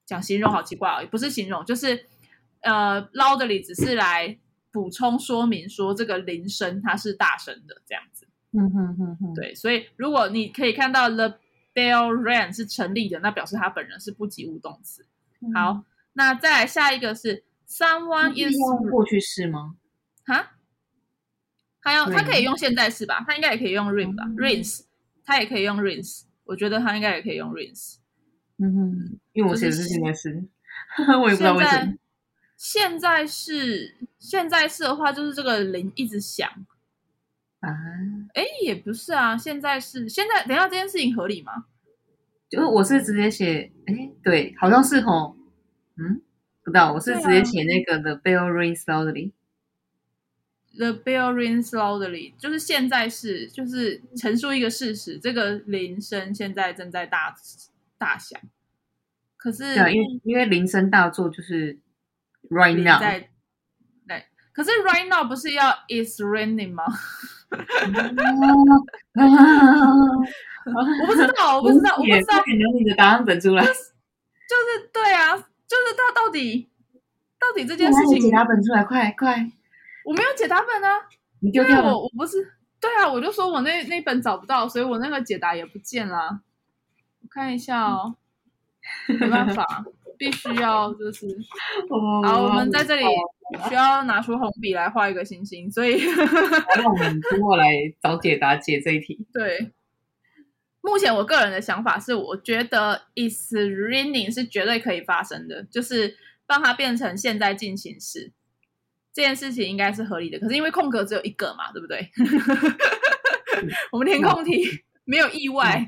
讲形容好奇怪哦，不是形容，就是呃 loudly 只是来补充说明说这个铃声它是大声的这样子。嗯哼哼哼，对，所以如果你可以看到 the Bell rang 是成立的，那表示他本人是不及物动词。嗯、好，那再来下一个是 someone is 用过去式吗？哈，他要他可以用现在式吧？他应该也可以用 ring 吧、嗯、？rings，他也可以用 rings。我觉得他应该也可以用 rings。嗯哼，因为我写的是现在式，我也不知道为什么。现在是现在式的话，就是这个铃一直响。啊，哎，也不是啊，现在是现在，等一下这件事情合理吗？就是我是直接写，哎，对，好像是吼，嗯，不知道，我是直接写那个 The bell rings loudly。The bell rings loudly，就是现在是，就是陈述一个事实，这个铃声现在正在大大响。可是，对，因为因为铃声大作就是 right now。在，对，可是 right now 不是要 it's raining 吗？我不知道，我不知道，我不知道。你拿你的答案本出来。就是对啊，就是他到底到底这件事情，解答本出来，快快！我没有解答本啊，你丢掉。我我不是，对啊，我就说我那那本找不到，所以我那个解答也不见了。我看一下哦，没办法，必须要就是，好，我们在这里需要拿出红笔来画一个星星，所以 让我们通过来找解答解这一题。对。目前我个人的想法是，我觉得 is raining 是绝对可以发生的，就是让它变成现在进行时，这件事情应该是合理的。可是因为空格只有一个嘛，对不对？我们填空题没有意外，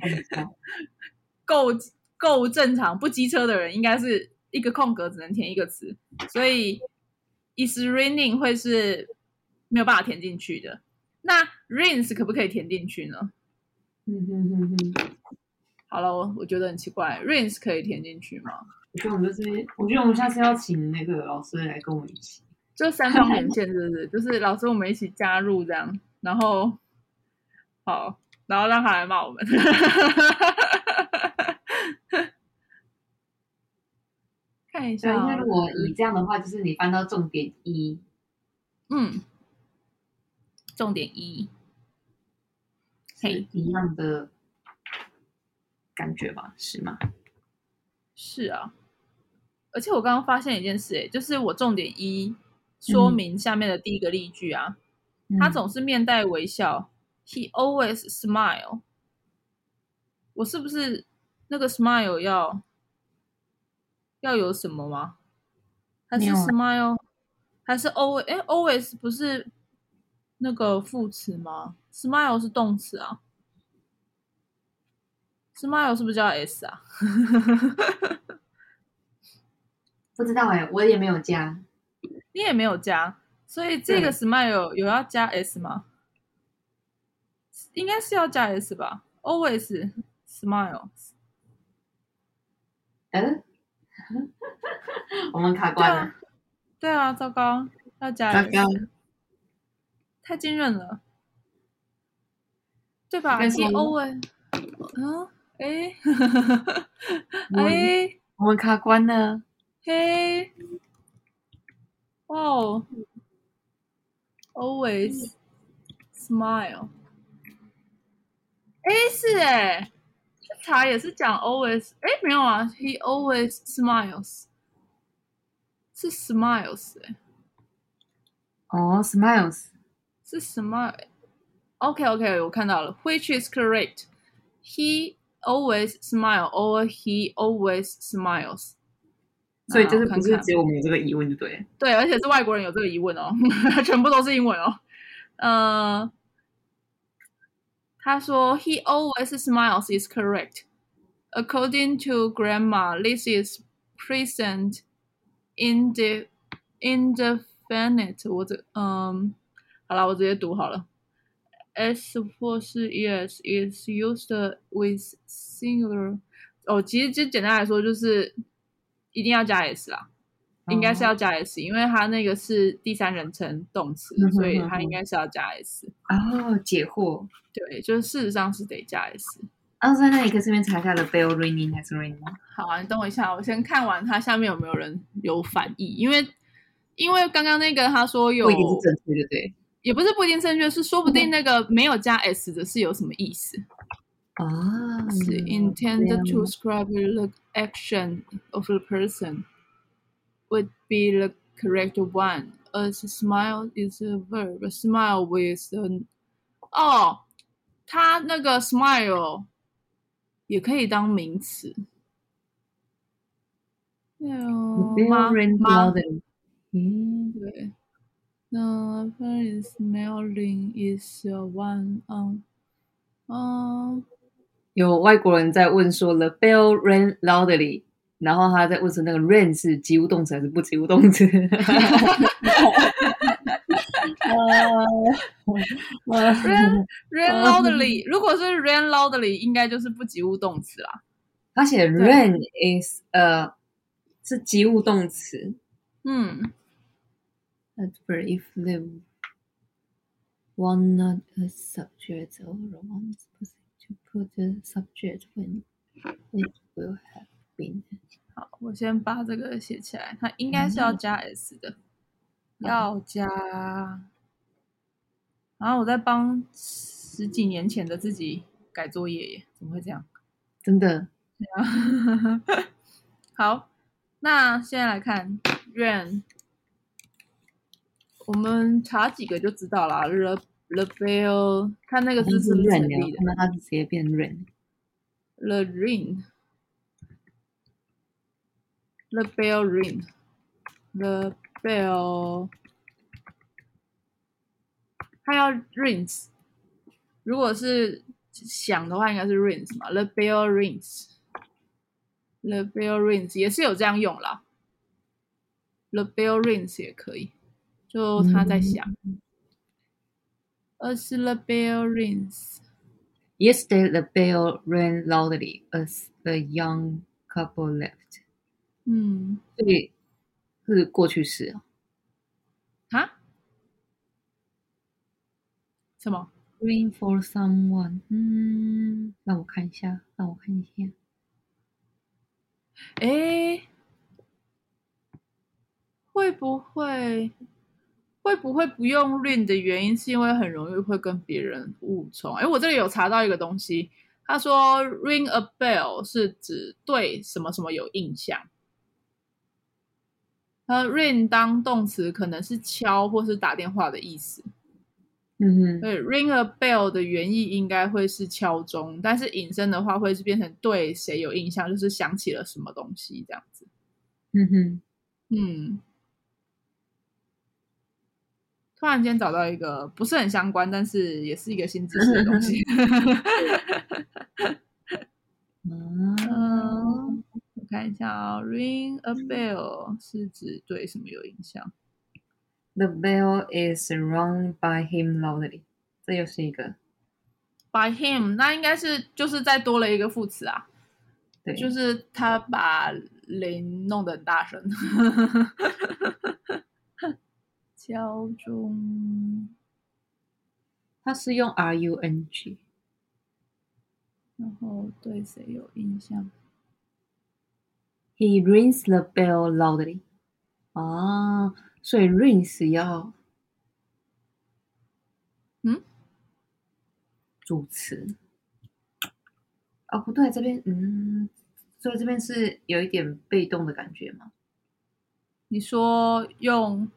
够够正常，不机车的人应该是一个空格只能填一个词，所以 is raining 会是没有办法填进去的。那 rains 可不可以填进去呢？嗯哼哼哼，好了，我我觉得很奇怪，rains 可以填进去吗？我觉得我们就是，我觉得我们下次要请那个老师来跟我们一起，就三方连线，是不是？就是老师我们一起加入这样，然后好，然后让他来骂我们。看一下，因为如果以这样的话，就是你翻到重点一，嗯，重点一。嘿一样的感觉吧，是吗？是啊，而且我刚刚发现一件事，哎，就是我重点一说明下面的第一个例句啊，嗯、他总是面带微笑、嗯、，He always smile。我是不是那个 smile 要要有什么吗？还是 smile？还是 always？哎，always 不是那个副词吗？Smile 是动词啊，Smile 是不是叫 S 啊？不知道哎、欸，我也没有加，你也没有加，所以这个 Smile 有，有要加 S 吗？应该是要加 S 吧？Always smile。嗯，我们卡关了。对啊，糟糕，要加糟糕，太惊人了。对吧？He always，嗯，哎，哎，我们卡关了。嘿，哦，always smile。哎，是哎，这查也是讲 always，哎，没有啊，He always smiles，是 smiles 哎。哦，smiles，是 smile。OK，OK，okay, okay, 我看到了，Which is correct? He always smile, or he always smiles。所以就是不是只有我们有这个疑问，就对。对，而且是外国人有这个疑问哦，全部都是英文哦。呃，他说，He always smiles is correct. According to grammar, this is present in the indefinite。我这嗯，好了，我直接读好了。S 或是 ES is used with singular。哦，其实就简单来说，就是一定要加 s 啦，哦、 应该是要加 s，因为它那个是第三人称动词，所以它应该是要加 s。哦，解惑。对，就是事实上是得加 s。啊，在那一个这边查下的 bell ringing 还是 ringing？好啊，你等我一下，我先看完它下面有没有人有反义，因为因为刚刚那个他说有，不一定是正确的，对。也不是不一定正确，是说不定那个没有加 s 的是有什么意思啊？是 intended to describe the action of the person would be the correct one. As smile is a verb. Smile with an 哦，它那个 smile 也可以当名词。对哦，妈妈，嗯，对。The first smiling is one on，嗯， 有外国人在问说，the bell rang loudly， 然后他在问说那个 rang 是及物动词还是不及物动词？呃，rang rang loudly，如果是 rang loudly，应该就是不及物动词啦。他写 rang is 呃是及物动词。嗯 very if the one not a subject or one to put the subject when it will have been。好，我先把这个写起来，它应该是要加 s 的，嗯、要加。然后我在帮十几年前的自己改作业耶，怎么会这样？真的。好，那现在来看 rang，我们查几个就知道了。the the bell，看那个字是不是成立的？那它直接变 rain。the ring，the bell ring，the bell，它要 rings，如果是响的话，应该是 rings 嘛？the bell rings。The bell rings 也是有这样用啦，The bell rings 也可以，就他在响。As the bell rings. Yesterday the bell rang loudly as the young couple left. 嗯，这里是过去式啊。哈？什么？Ring for someone。嗯，让我看一下，让我看一下。哎，会不会会不会不用 ring 的原因是因为很容易会跟别人误冲？哎，我这里有查到一个东西，他说 ring a bell 是指对什么什么有印象。那 ring 当动词可能是敲或是打电话的意思。嗯哼，对，ring a bell 的原意应该会是敲钟，但是引申的话会是变成对谁有印象，就是想起了什么东西这样子。嗯哼，嗯，突然间找到一个不是很相关，但是也是一个新知识的东西。嗯，我看一下啊，哦，ring a bell 是指对什么有影响？The bell is rung by him loudly。这又是一个 by him，那应该是就是再多了一个副词啊。对，就是他把铃弄得很大声。敲钟，他是用 R U N G，然后对谁有印象？He rings the bell loudly。啊。所以 rings 要，嗯，主词。哦，不对，这边，嗯，所以这边是有一点被动的感觉吗？你说用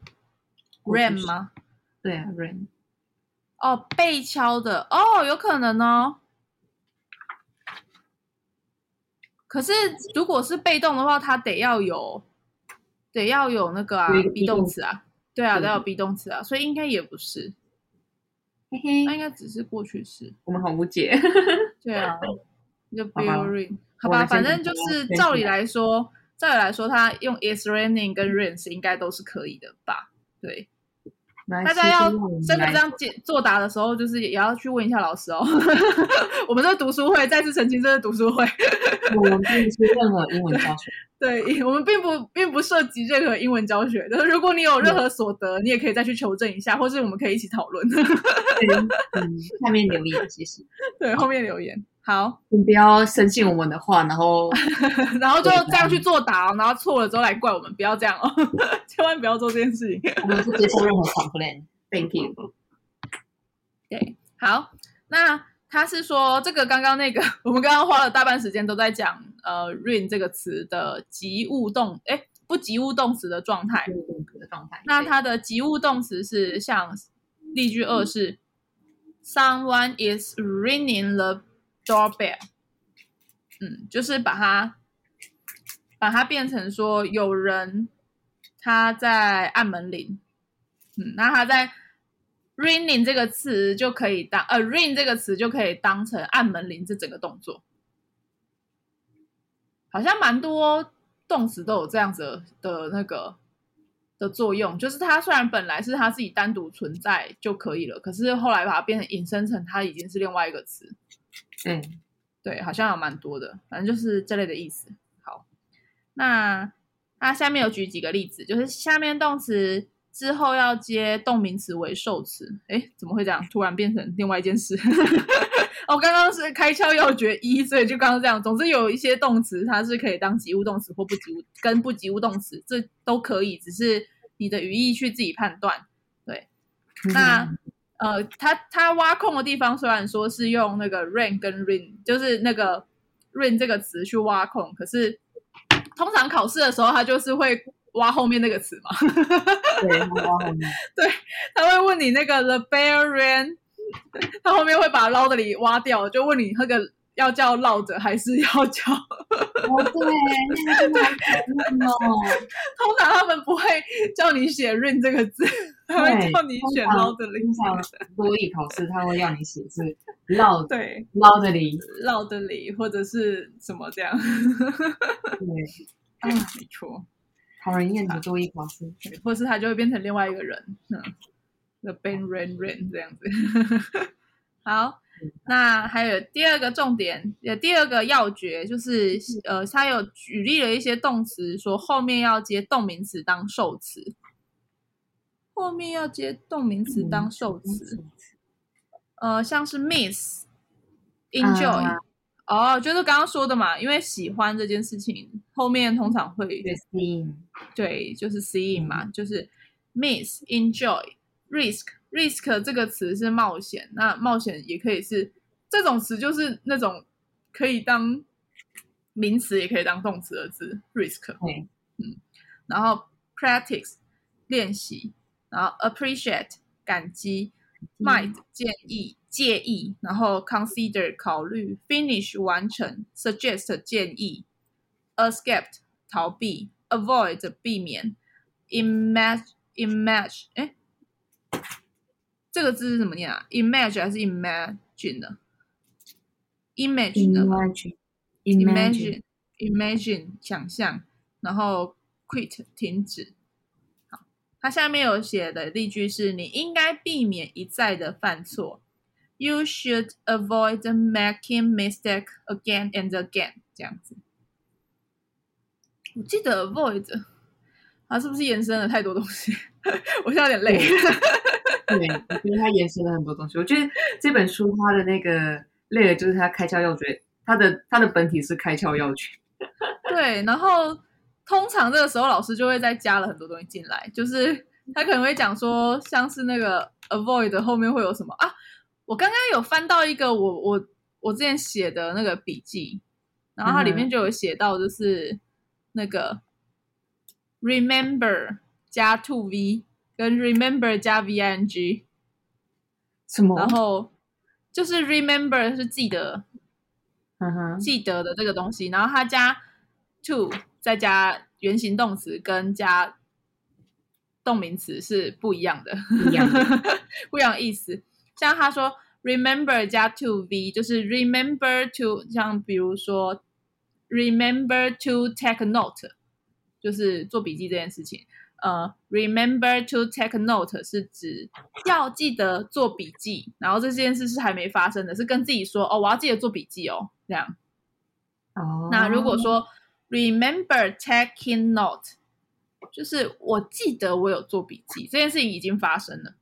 ring 吗？对啊，ring。哦，被敲的，哦，有可能哦。可是如果是被动的话，它得要有。得要有那个啊，be 动词啊，对啊，得要有 be 动词啊，所以应该也不是，嘿嘿，那应该只是过去式。我们好无解。对啊，就 bell ring，好吧，反正就是照理来说，照理来说，它用 is raining 跟 rains 应该都是可以的吧？对。大家要真的这样解作答的时候，就是也要去问一下老师哦。我们这读书会再次澄清，这是读书会，我们并不是任何英文教学。对，我们并不并不涉及任何英文教学。但是如果你有任何所得，你也可以再去求证一下，或是我们可以一起讨论。嗯，下面留言谢谢。对，后面留言。好，你不要深信我们的话，然后 然后就这样去作答，然后错了之后来怪我们，不要这样哦，千万不要做这件事情。我们不接受任何 complaint。Thank you。对，好，那他是说这个刚刚那个，我们刚刚花了大半时间都在讲呃 ring 这个词的及物动，哎，不及物动词的状态。的状态。那它的及物动词是像例句二是、嗯、，Someone is ringing the doorbell，嗯，就是把它把它变成说有人他在按门铃，嗯，那他在 ringing 这个词就可以当呃 ring 这个词就可以当成按门铃这整个动作，好像蛮多动词都有这样子的，那个的作用，就是它虽然本来是它自己单独存在就可以了，可是后来把它变成引申成它已经是另外一个词。嗯，对，好像有蛮多的，反正就是这类的意思。好，那它下面有举几个例子，就是下面动词之后要接动名词为受词。诶，怎么会这样？突然变成另外一件事。哦，刚刚是开窍要诀一，所以就刚刚这样。总之有一些动词，它是可以当及物动词或不及物跟不及物动词，这都可以，只是你的语义去自己判断。对，那呃，他他挖空的地方虽然说是用那个 rain 跟 rain，就是那个 rain 这个词去挖空，可是通常考试的时候，他就是会挖后面那个词嘛。对，挖后面。对，他会问你那个 the bear ran。他后面会把 loudly 挖掉，就问你那个要叫 loud 还是要叫？哦，对，那个什么？通常他们不会叫你写 rain 这个字，他会叫你选 loudly。通常多益考试他会要你写是 loud，对，loudly，loudly，或者是什么这样？对，啊，没错，讨人厌的多益考试，或是他就会变成另外一个人，嗯。The band rain rain 这样子，好，那还有第二个重点，也第二个要诀就是，呃，他有举例了一些动词，说后面要接动名词当受词，后面要接动名词当受词，呃，像是 miss、enjoy，哦，就是刚刚说的嘛，因为喜欢这件事情后面通常会对 seeing，对，就是 seeing 嘛，就是 miss、enjoy。risk risk 这个词是冒险，那冒险也可以是这种词，就是那种可以当名词也可以当动词的字。risk，对嗯，然后 practice 练习，然后 appreciate 感激、嗯、might 建议介意，然后 consider 考虑，finish 完成，suggest 建议，escape 逃避，avoid 避免，imagine imagine 哎。这个字是怎么念啊？imagine 还是 imagine 呢？imagine，imagine，imagine，想象，然后 quit 停止。好，它下面有写的例句是：你应该避免一再的犯错。You should avoid making mistake again and again。这样子。我记得 avoid，它是不是延伸了太多东西？我现在有点累。对，我觉得他延伸了很多东西。我觉得这本书它的那个累的就是他开窍要诀，他的他的本体是开窍要诀。对，然后通常这个时候老师就会再加了很多东西进来，就是他可能会讲说，像是那个 avoid 后面会有什么啊？我刚刚有翻到一个我我我之前写的那个笔记，然后它里面就有写到，就是那个 remember 加 to v。跟 remember 加 V-I-N-G，什么？然后就是 remember 是记得，嗯哼，记得的这个东西。然后它加 to 再加原形动词跟加动名词是不一样的，不一样的，不一样的意思。像他说 remember 加 to V，就是 remember to，像比如说 remember to take note，就是做笔记这件事情。呃、uh，remember to take note 是指要记得做笔记，然后这件事是还没发生的，是跟自己说哦，我要记得做笔记哦，这样。哦、oh.。那如果说 remember taking note，就是我记得我有做笔记，这件事情已经发生了，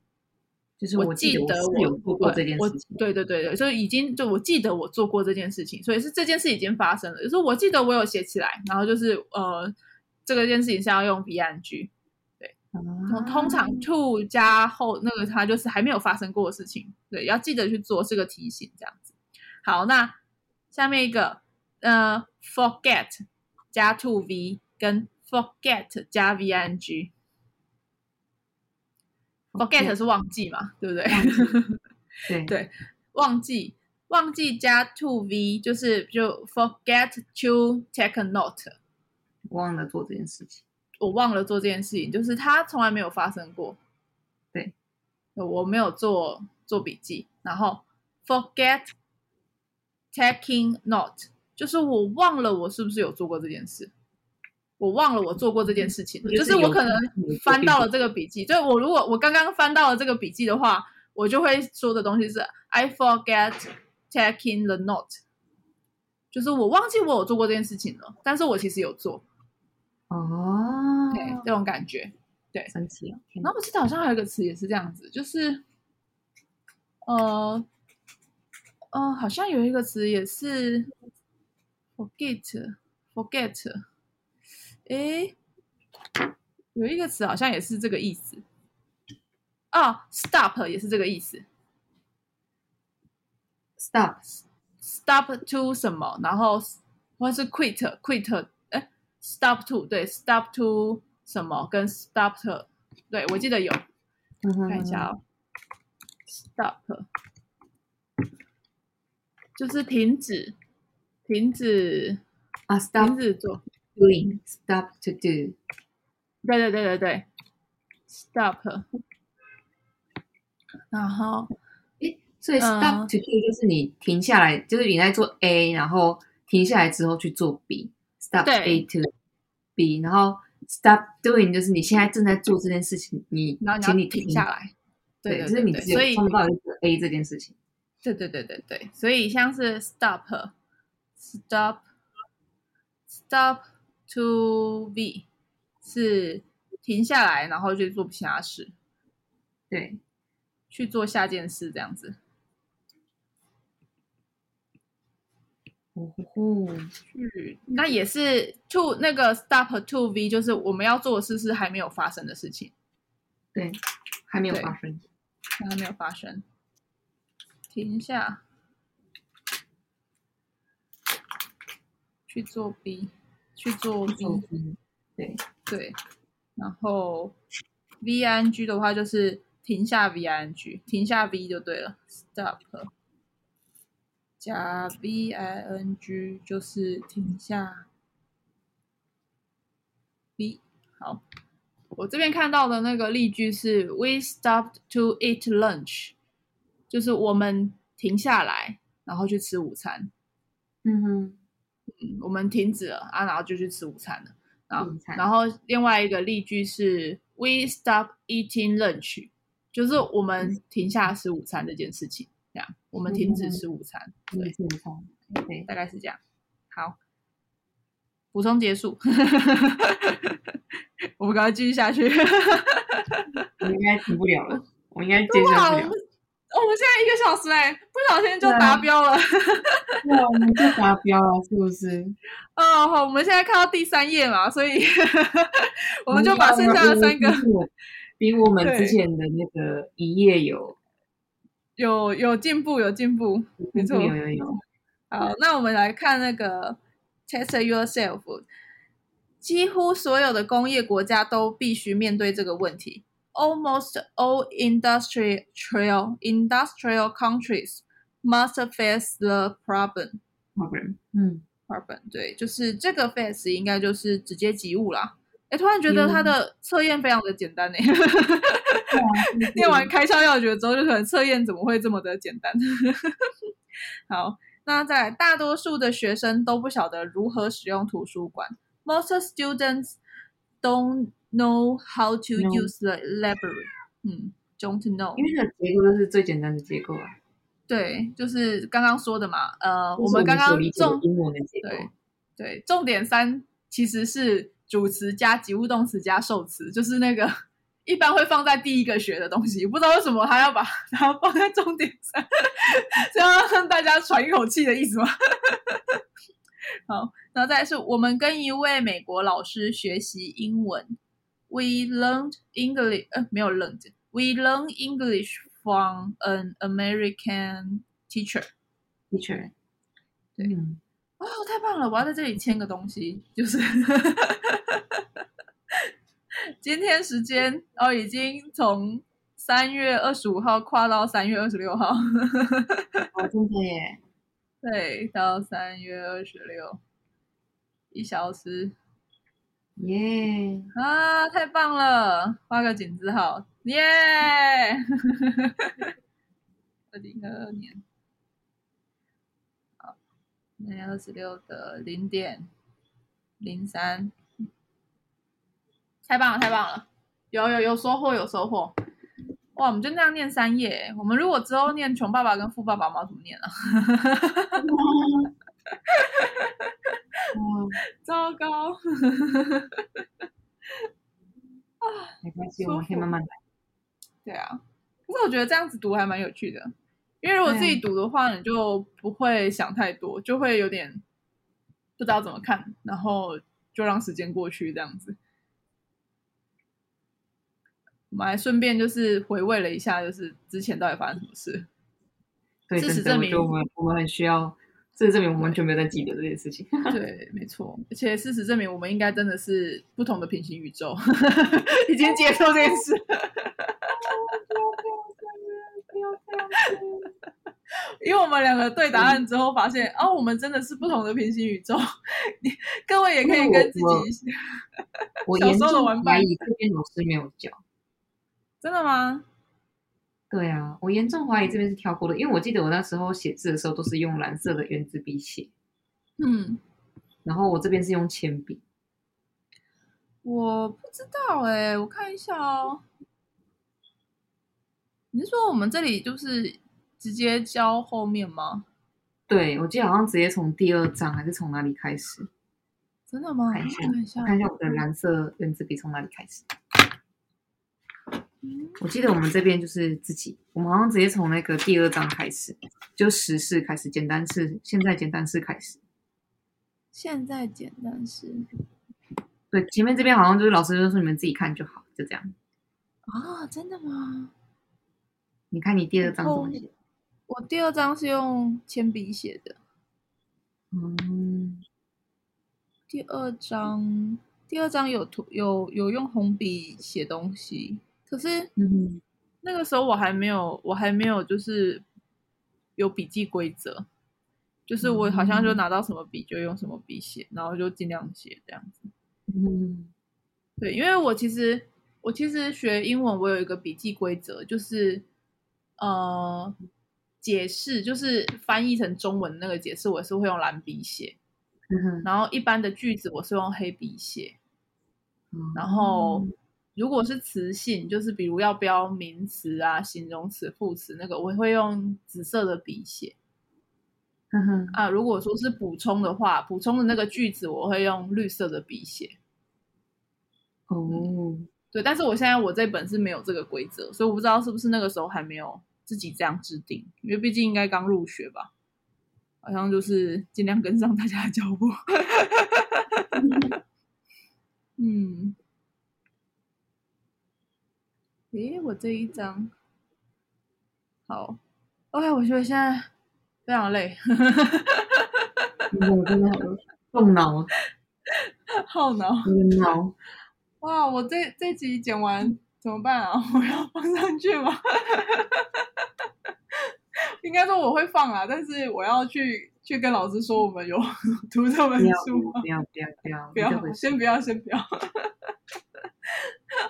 就是我记得我有做过这件事情。对对对对，所以已经就我记得我做过这件事情，所以是这件事已经发生了，就是我记得我有写起来，然后就是呃，这个件事情是要用 V-I-N-G。通通常 to 加后那个它就是还没有发生过的事情，对，要记得去做，是个提醒这样子。好，那下面一个呃，forget 加 to v 跟 forget 加 v-i-n-g。forget 是忘记嘛，对不对？对对，忘记忘记加 to v 就是就 forget to take a note，忘了做这件事情。我忘了做这件事情，就是它从来没有发生过。对，我没有做做笔记。然后，forget taking note，就是我忘了我是不是有做过这件事，我忘了我做过这件事情，就是我可能翻到了这个笔记，就我如果我刚刚翻到了这个笔记的话，我就会说的东西是 I forget taking the note，就是我忘记我有做过这件事情了，但是我其实有做。哦，对，这种感觉，对，神奇哦。然后我记得好像还有一个词也是这样子，就是，呃，呃，好像有一个词也是 forget，forget，哎，有一个词好像也是这个意思，啊、哦，stop 也是这个意思，stop，stop to 什么，然后或是 quit，quit。Stop to 对，Stop to 什么？跟 Stop to 对，我记得有，看一下哦，Stop 就是停止，停止啊，Stop 停止做，Doing，Stop to do，对对对对对，Stop，然后，诶，所以 Stop to do 就是你停下来，就是你在做 A，然后停下来之后去做 B，Stop A to。B，然后 stop doing 就是你现在正在做这件事情，你请你停下来，对，就是你只有碰到一个 A 这件事情。对对对对对，所以像是 stop，stop，stop to B 是停下来，然后去做其他事，对，去做下件事这样子。哦，去，那也是 to 那个 stop to V，就是我们要做的事是还没有发生的事情，对，还没有发生，还没有发生，停下，去做 B，去做 B，对。对，然后 V I N G 的话就是停下 V I N G，停下 V 就对了，stop。加 v i n g 就是停下。b 好，我这边看到的那个例句是 We stopped to eat lunch，就是我们停下来，然后去吃午餐。嗯哼，我们停止了啊，然后就去吃午餐了。然后，然后另外一个例句是 We stopped eating lunch，就是我们停下吃午餐这件事情。这样，我们停止吃午餐。嗯、对，午餐。对，大概是这样。好，补充结束。我们赶快继续下去。我应该停不了了。我应该接受不了。我们现在一个小时哎，不小心就达标了。对，我们就达标了，是不是？哦，好，我们现在看到第三页嘛，所以 我们就把剩下的三个比我们之前的那个一页有。有有进步，有进步，没错，有有有。好，那我们来看那个 test yourself。几乎所有的工业国家都必须面对这个问题。Almost all industrial industrial countries must face the problem. Problem，嗯，problem，对，就是这个 face 应该就是直接及物啦。哎，突然觉得他的测验非常的简单呢。念完开窍要诀之后，就可能测验怎么会这么的简单？好，那在，大多数的学生都不晓得如何使用图书馆。Most students don't know how to use the library. 嗯，don't know，因为这个结构就是最简单的结构啊。对，就是刚刚说的嘛。呃，我们刚刚重。对对，重点三其实是。主词加及物动词加受词，就是那个 一般会放在第一个学的东西，不知道为什么他要把它放在重点上，这样大家喘一口气的意思吗？好，然后再来是我们跟一位美国老师学习英文，We learned English，呃，没有 learned，We learned English from an American teacher，teacher，对。嗯哦，太棒了！我要在这里签个东西，就是今天时间哦，已经从三月二十五号跨到三月二十六号。哦，真的耶！对，到三月二十六，一小时。耶、yeah.！啊，太棒了！画个井字号，耶！二零二二年。那二十六的零点零三，太棒了，太棒了！有有有收获，有收获！哇，我们就那样念三页。我们如果之后念穷爸爸跟富爸爸，我们要怎么念啊？糟糕！啊，没关系，我们可以慢慢来。对啊，可是我觉得这样子读还蛮有趣的。因为如果自己读的话，你就不会想太多，就会有点不知道怎么看，然后就让时间过去这样子。我们还顺便就是回味了一下，就是之前到底发生什么事。对，事实证明我们我们很需要。事实证明我们完全没有在记得这件事情。对，没错。而且事实证明我们应该真的是不同的平行宇宙，已经接受这件事。因为我们两个对答案之后发现，嗯、哦，我们真的是不同的平行宇宙。你各位也可以跟自己 我小时候的玩伴，我严重怀疑这边老师没有教。真的吗？对啊，我严重怀疑这边是跳过的，因为我记得我那时候写字的时候都是用蓝色的原子笔写。嗯，然后我这边是用铅笔。我不知道哎、欸，我看一下哦。你是说我们这里就是直接教后面吗？对，我记得好像直接从第二章还是从哪里开始？真的吗？看一下，看一下，看一下我的蓝色圆珠笔从哪里开始。嗯、我记得我们这边就是自己，我们好像直接从那个第二章开始，就时事开始，简单式，现在简单式开始。现在简单式。对，前面这边好像就是老师就说你们自己看就好，就这样。啊，真的吗？你看你第二张怎么写？我第二张是用铅笔写的。嗯，第二张，第二张有涂有有用红笔写东西，可是，嗯，那个时候我还没有，我还没有就是有笔记规则，就是我好像就拿到什么笔就用什么笔写，然后就尽量写这样子。嗯，对，因为我其实我其实学英文，我有一个笔记规则，就是。呃，解释就是翻译成中文那个解释，我是会用蓝笔写，然后一般的句子我是用黑笔写，嗯，然后如果是词性，就是比如要标名词啊、形容词、副词那个，我会用紫色的笔写，嗯哼，啊，如果说是补充的话，补充的那个句子我会用绿色的笔写，哦，对，但是我现在我这本是没有这个规则，所以我不知道是不是那个时候还没有。自己这样制定，因为毕竟应该刚入学吧，好像就是尽量跟上大家的脚步。嗯，诶，我这一张好，OK，我觉得现在非常累，我真的好动脑，耗脑，脑，哇！我这这集剪完怎么办啊？我要放上去吗？应该说我会放啊，但是我要去去跟老师说我们有 读这本书吗？不要不要不要不要，先不要先不要，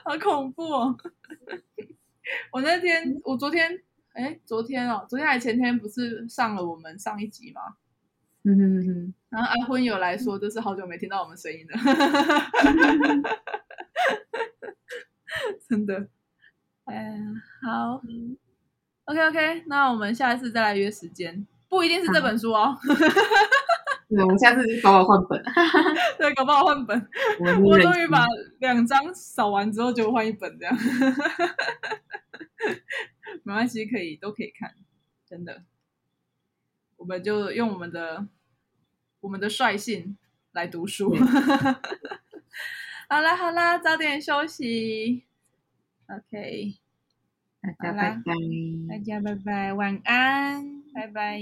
好恐怖哦！我那天我昨天哎昨天哦，昨天还前天不是上了我们上一集吗？嗯哼嗯哼，然后阿坤有来说，就是好久没听到我们声音了，真的，哎呀好。OK OK，那我们下一次再来约时间，不一定是这本书哦。对，我们下次搞不好换本。对，搞不好换本。我，我终于把两张扫完之后就换一本这样。没关系，可以都可以看，真的。我们就用我们的我们的率性来读书。好啦好啦，早点休息。OK。大家拜拜，大家拜拜，晚安，拜拜。